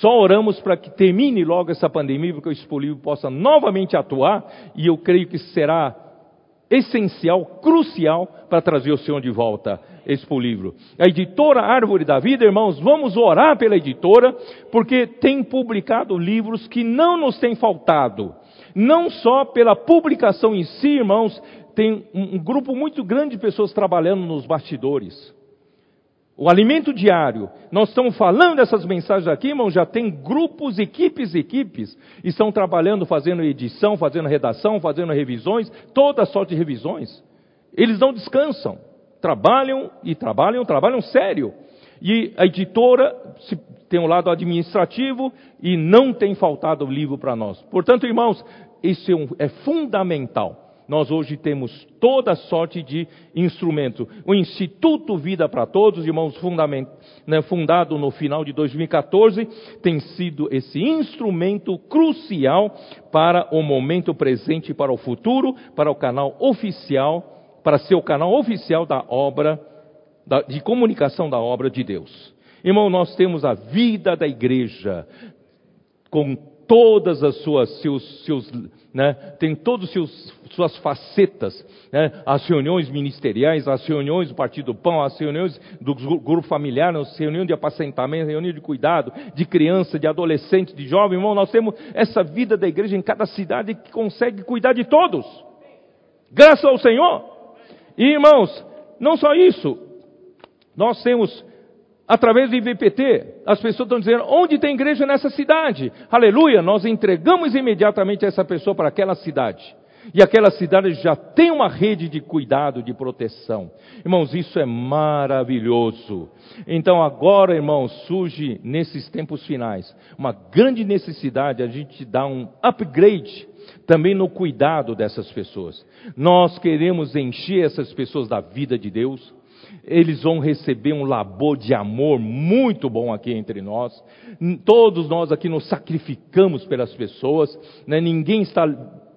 Speaker 1: só oramos para que termine logo essa pandemia, para que o Expolivo possa novamente atuar, e eu creio que será essencial, crucial, para trazer o Senhor de volta esse livro. A editora Árvore da Vida, irmãos, vamos orar pela editora, porque tem publicado livros que não nos têm faltado. Não só pela publicação em si, irmãos, tem um grupo muito grande de pessoas trabalhando nos bastidores. O alimento diário, nós estamos falando dessas mensagens aqui, irmão, já tem grupos, equipes, equipes, estão trabalhando, fazendo edição, fazendo redação, fazendo revisões, toda sorte de revisões. Eles não descansam, trabalham e trabalham, trabalham sério. E a editora tem um lado administrativo e não tem faltado livro para nós. Portanto, irmãos, isso é, um, é fundamental. Nós hoje temos toda sorte de instrumento. O Instituto Vida para Todos, irmãos, né, fundado no final de 2014, tem sido esse instrumento crucial para o momento presente para o futuro, para o canal oficial, para ser o canal oficial da obra, de comunicação da obra de Deus. Irmão, nós temos a vida da igreja com todas as suas seus, seus né, tem todas as suas facetas, né, as reuniões ministeriais, as reuniões do Partido Pão, as reuniões do grupo familiar, as reuniões de apacentamento, reunião de cuidado, de criança, de adolescente, de jovem, irmão, nós temos essa vida da igreja em cada cidade que consegue cuidar de todos. Graças ao Senhor. E irmãos, não só isso, nós temos através do IVPT, as pessoas estão dizendo, onde tem igreja nessa cidade? Aleluia, nós entregamos imediatamente essa pessoa para aquela cidade. E aquela cidade já tem uma rede de cuidado, de proteção. Irmãos, isso é maravilhoso. Então agora, irmãos, surge nesses tempos finais uma grande necessidade a gente dar um upgrade também no cuidado dessas pessoas. Nós queremos encher essas pessoas da vida de Deus, eles vão receber um labor de amor muito bom aqui entre nós. Todos nós aqui nos sacrificamos pelas pessoas, né? ninguém está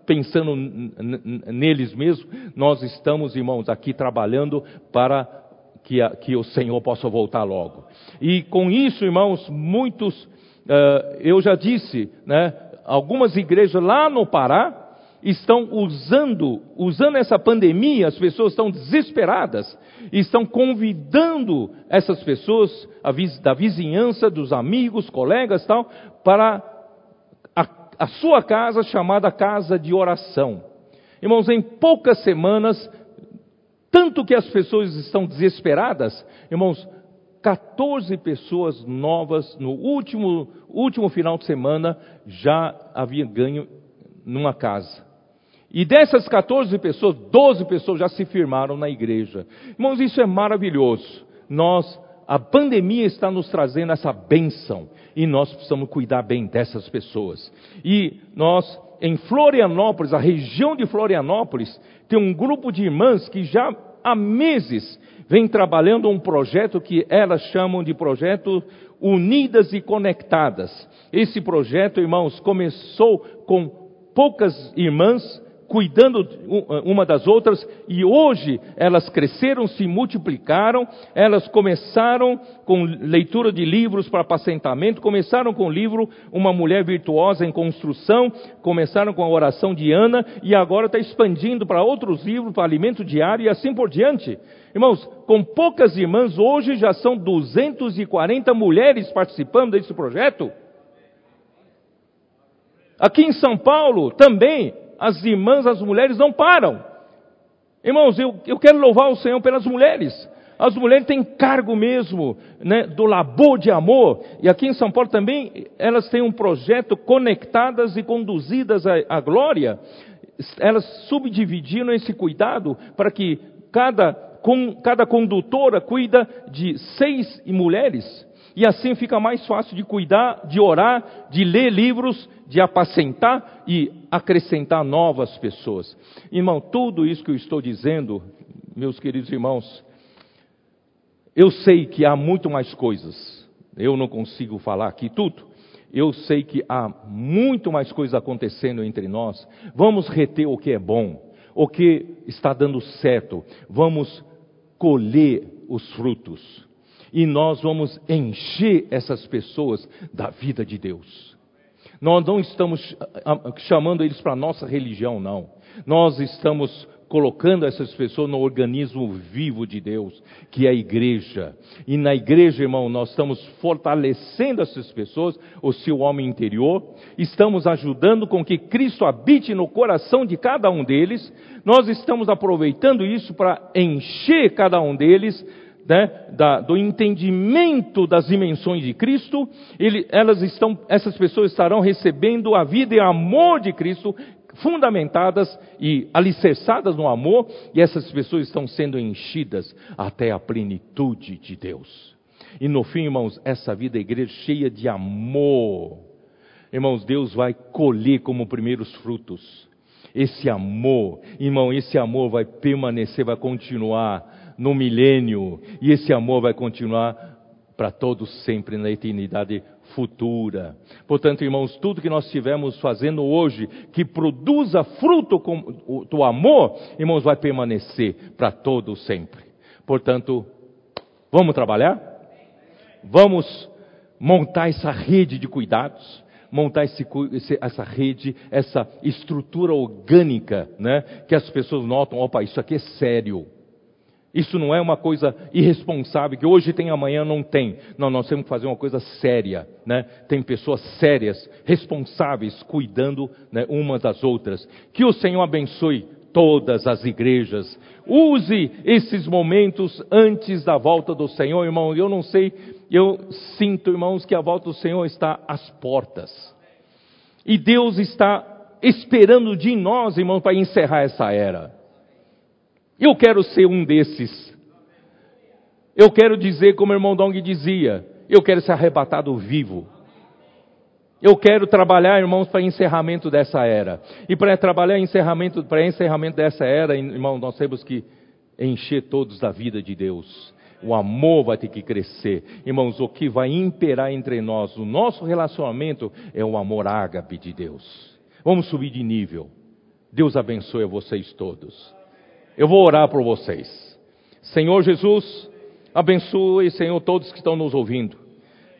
Speaker 1: pensando neles mesmos, nós estamos, irmãos, aqui trabalhando para que, a, que o Senhor possa voltar logo. E com isso, irmãos, muitos, uh, eu já disse, né, algumas igrejas lá no Pará, estão usando, usando essa pandemia, as pessoas estão desesperadas, estão convidando essas pessoas da vizinhança, dos amigos, colegas tal, para a, a sua casa chamada casa de oração. Irmãos, em poucas semanas, tanto que as pessoas estão desesperadas, irmãos, 14 pessoas novas no último, último final de semana já havia ganho numa casa. E dessas 14 pessoas, 12 pessoas já se firmaram na igreja. Irmãos, isso é maravilhoso. Nós, a pandemia está nos trazendo essa bênção e nós precisamos cuidar bem dessas pessoas. E nós, em Florianópolis, a região de Florianópolis, tem um grupo de irmãs que já há meses vem trabalhando um projeto que elas chamam de projeto Unidas e Conectadas. Esse projeto, irmãos, começou com poucas irmãs cuidando uma das outras, e hoje elas cresceram, se multiplicaram, elas começaram com leitura de livros para apacentamento, começaram com o livro Uma Mulher Virtuosa em Construção, começaram com a oração de Ana, e agora está expandindo para outros livros, para alimento diário e assim por diante. Irmãos, com poucas irmãs, hoje já são 240 mulheres participando desse projeto. Aqui em São Paulo também as irmãs, as mulheres não param. Irmãos, eu, eu quero louvar o Senhor pelas mulheres. As mulheres têm cargo mesmo né, do labor de amor. E aqui em São Paulo também elas têm um projeto conectadas e conduzidas à, à glória. Elas subdividiram esse cuidado para que cada, com, cada condutora cuida de seis mulheres. E assim fica mais fácil de cuidar, de orar, de ler livros, de apacentar e acrescentar novas pessoas. Irmão, tudo isso que eu estou dizendo, meus queridos irmãos, eu sei que há muito mais coisas. Eu não consigo falar aqui tudo. Eu sei que há muito mais coisas acontecendo entre nós. Vamos reter o que é bom, o que está dando certo. Vamos colher os frutos e nós vamos encher essas pessoas da vida de Deus. Nós não estamos chamando eles para a nossa religião, não. Nós estamos colocando essas pessoas no organismo vivo de Deus, que é a igreja. E na igreja, irmão, nós estamos fortalecendo essas pessoas, o seu homem interior, estamos ajudando com que Cristo habite no coração de cada um deles, nós estamos aproveitando isso para encher cada um deles né, da, do entendimento das dimensões de Cristo, ele, elas estão, essas pessoas estarão recebendo a vida e amor de Cristo, fundamentadas e alicerçadas no amor, e essas pessoas estão sendo enchidas até a plenitude de Deus. E no fim, irmãos, essa vida da igreja cheia de amor. Irmãos, Deus vai colher como primeiros frutos. Esse amor, irmão, esse amor vai permanecer, vai continuar no milênio, e esse amor vai continuar para todos sempre na eternidade futura. Portanto, irmãos, tudo que nós estivermos fazendo hoje que produza fruto do amor, irmãos, vai permanecer para todos sempre. Portanto, vamos trabalhar? Vamos montar essa rede de cuidados, montar esse, essa rede, essa estrutura orgânica, né? Que as pessoas notam, opa, isso aqui é sério. Isso não é uma coisa irresponsável, que hoje tem, amanhã não tem. Não, nós temos que fazer uma coisa séria. Né? Tem pessoas sérias, responsáveis, cuidando né, umas das outras. Que o Senhor abençoe todas as igrejas. Use esses momentos antes da volta do Senhor, irmão. Eu não sei, eu sinto, irmãos, que a volta do Senhor está às portas. E Deus está esperando de nós, irmãos, para encerrar essa era. Eu quero ser um desses. Eu quero dizer, como o irmão Dong dizia, eu quero ser arrebatado vivo. Eu quero trabalhar, irmãos, para encerramento dessa era. E para trabalhar encerramento, para encerramento dessa era, irmão, nós temos que encher todos da vida de Deus. O amor vai ter que crescer. Irmãos, o que vai imperar entre nós, o nosso relacionamento, é o amor ágape de Deus. Vamos subir de nível. Deus abençoe a vocês todos. Eu vou orar por vocês. Senhor Jesus, abençoe, Senhor, todos que estão nos ouvindo.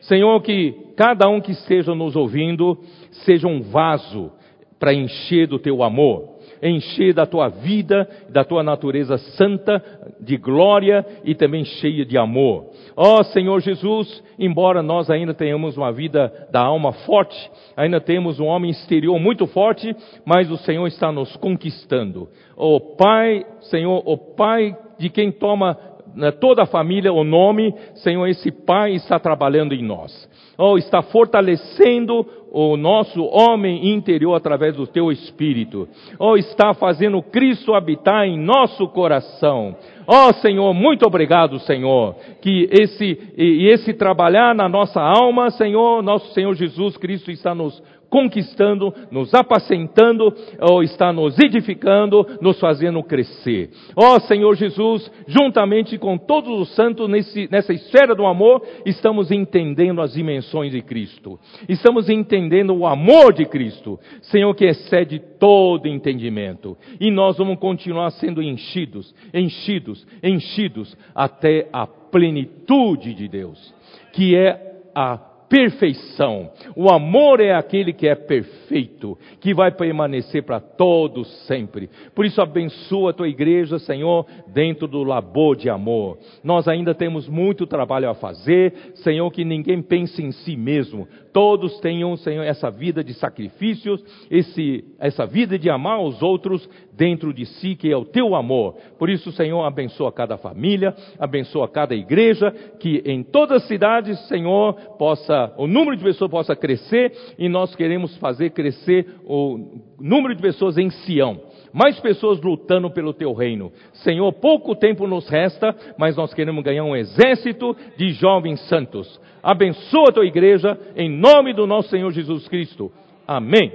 Speaker 1: Senhor, que cada um que esteja nos ouvindo seja um vaso para encher do teu amor, encher da tua vida, da tua natureza santa, de glória e também cheia de amor. Ó oh, Senhor Jesus, embora nós ainda tenhamos uma vida da alma forte, ainda temos um homem exterior muito forte, mas o Senhor está nos conquistando. Ó oh, Pai, Senhor, o oh, Pai de quem toma né, toda a família o nome, Senhor, esse Pai está trabalhando em nós. Oh, está fortalecendo o nosso homem interior através do teu Espírito. Oh, está fazendo Cristo habitar em nosso coração. Ó oh, Senhor, muito obrigado, Senhor, que esse, e esse trabalhar na nossa alma, Senhor, nosso Senhor Jesus Cristo está nos conquistando, nos apacentando, ou está nos edificando, nos fazendo crescer. Ó oh, Senhor Jesus, juntamente com todos os santos nesse, nessa esfera do amor, estamos entendendo as dimensões de Cristo. Estamos entendendo o amor de Cristo, Senhor, que excede todo entendimento. E nós vamos continuar sendo enchidos, enchidos, enchidos até a plenitude de Deus, que é a perfeição. O amor é aquele que é perfeito, que vai permanecer para todos sempre. Por isso abençoa a tua igreja, Senhor, dentro do labor de amor. Nós ainda temos muito trabalho a fazer, Senhor, que ninguém pense em si mesmo. Todos tenham, Senhor, essa vida de sacrifícios, esse, essa vida de amar os outros dentro de si, que é o teu amor. Por isso, Senhor, abençoa cada família, abençoa cada igreja, que em todas as cidades, Senhor, possa, o número de pessoas possa crescer, e nós queremos fazer crescer o número de pessoas em Sião mais pessoas lutando pelo teu reino. Senhor, pouco tempo nos resta, mas nós queremos ganhar um exército de jovens santos. Abençoa a tua igreja, em nome do nosso Senhor Jesus Cristo. Amém.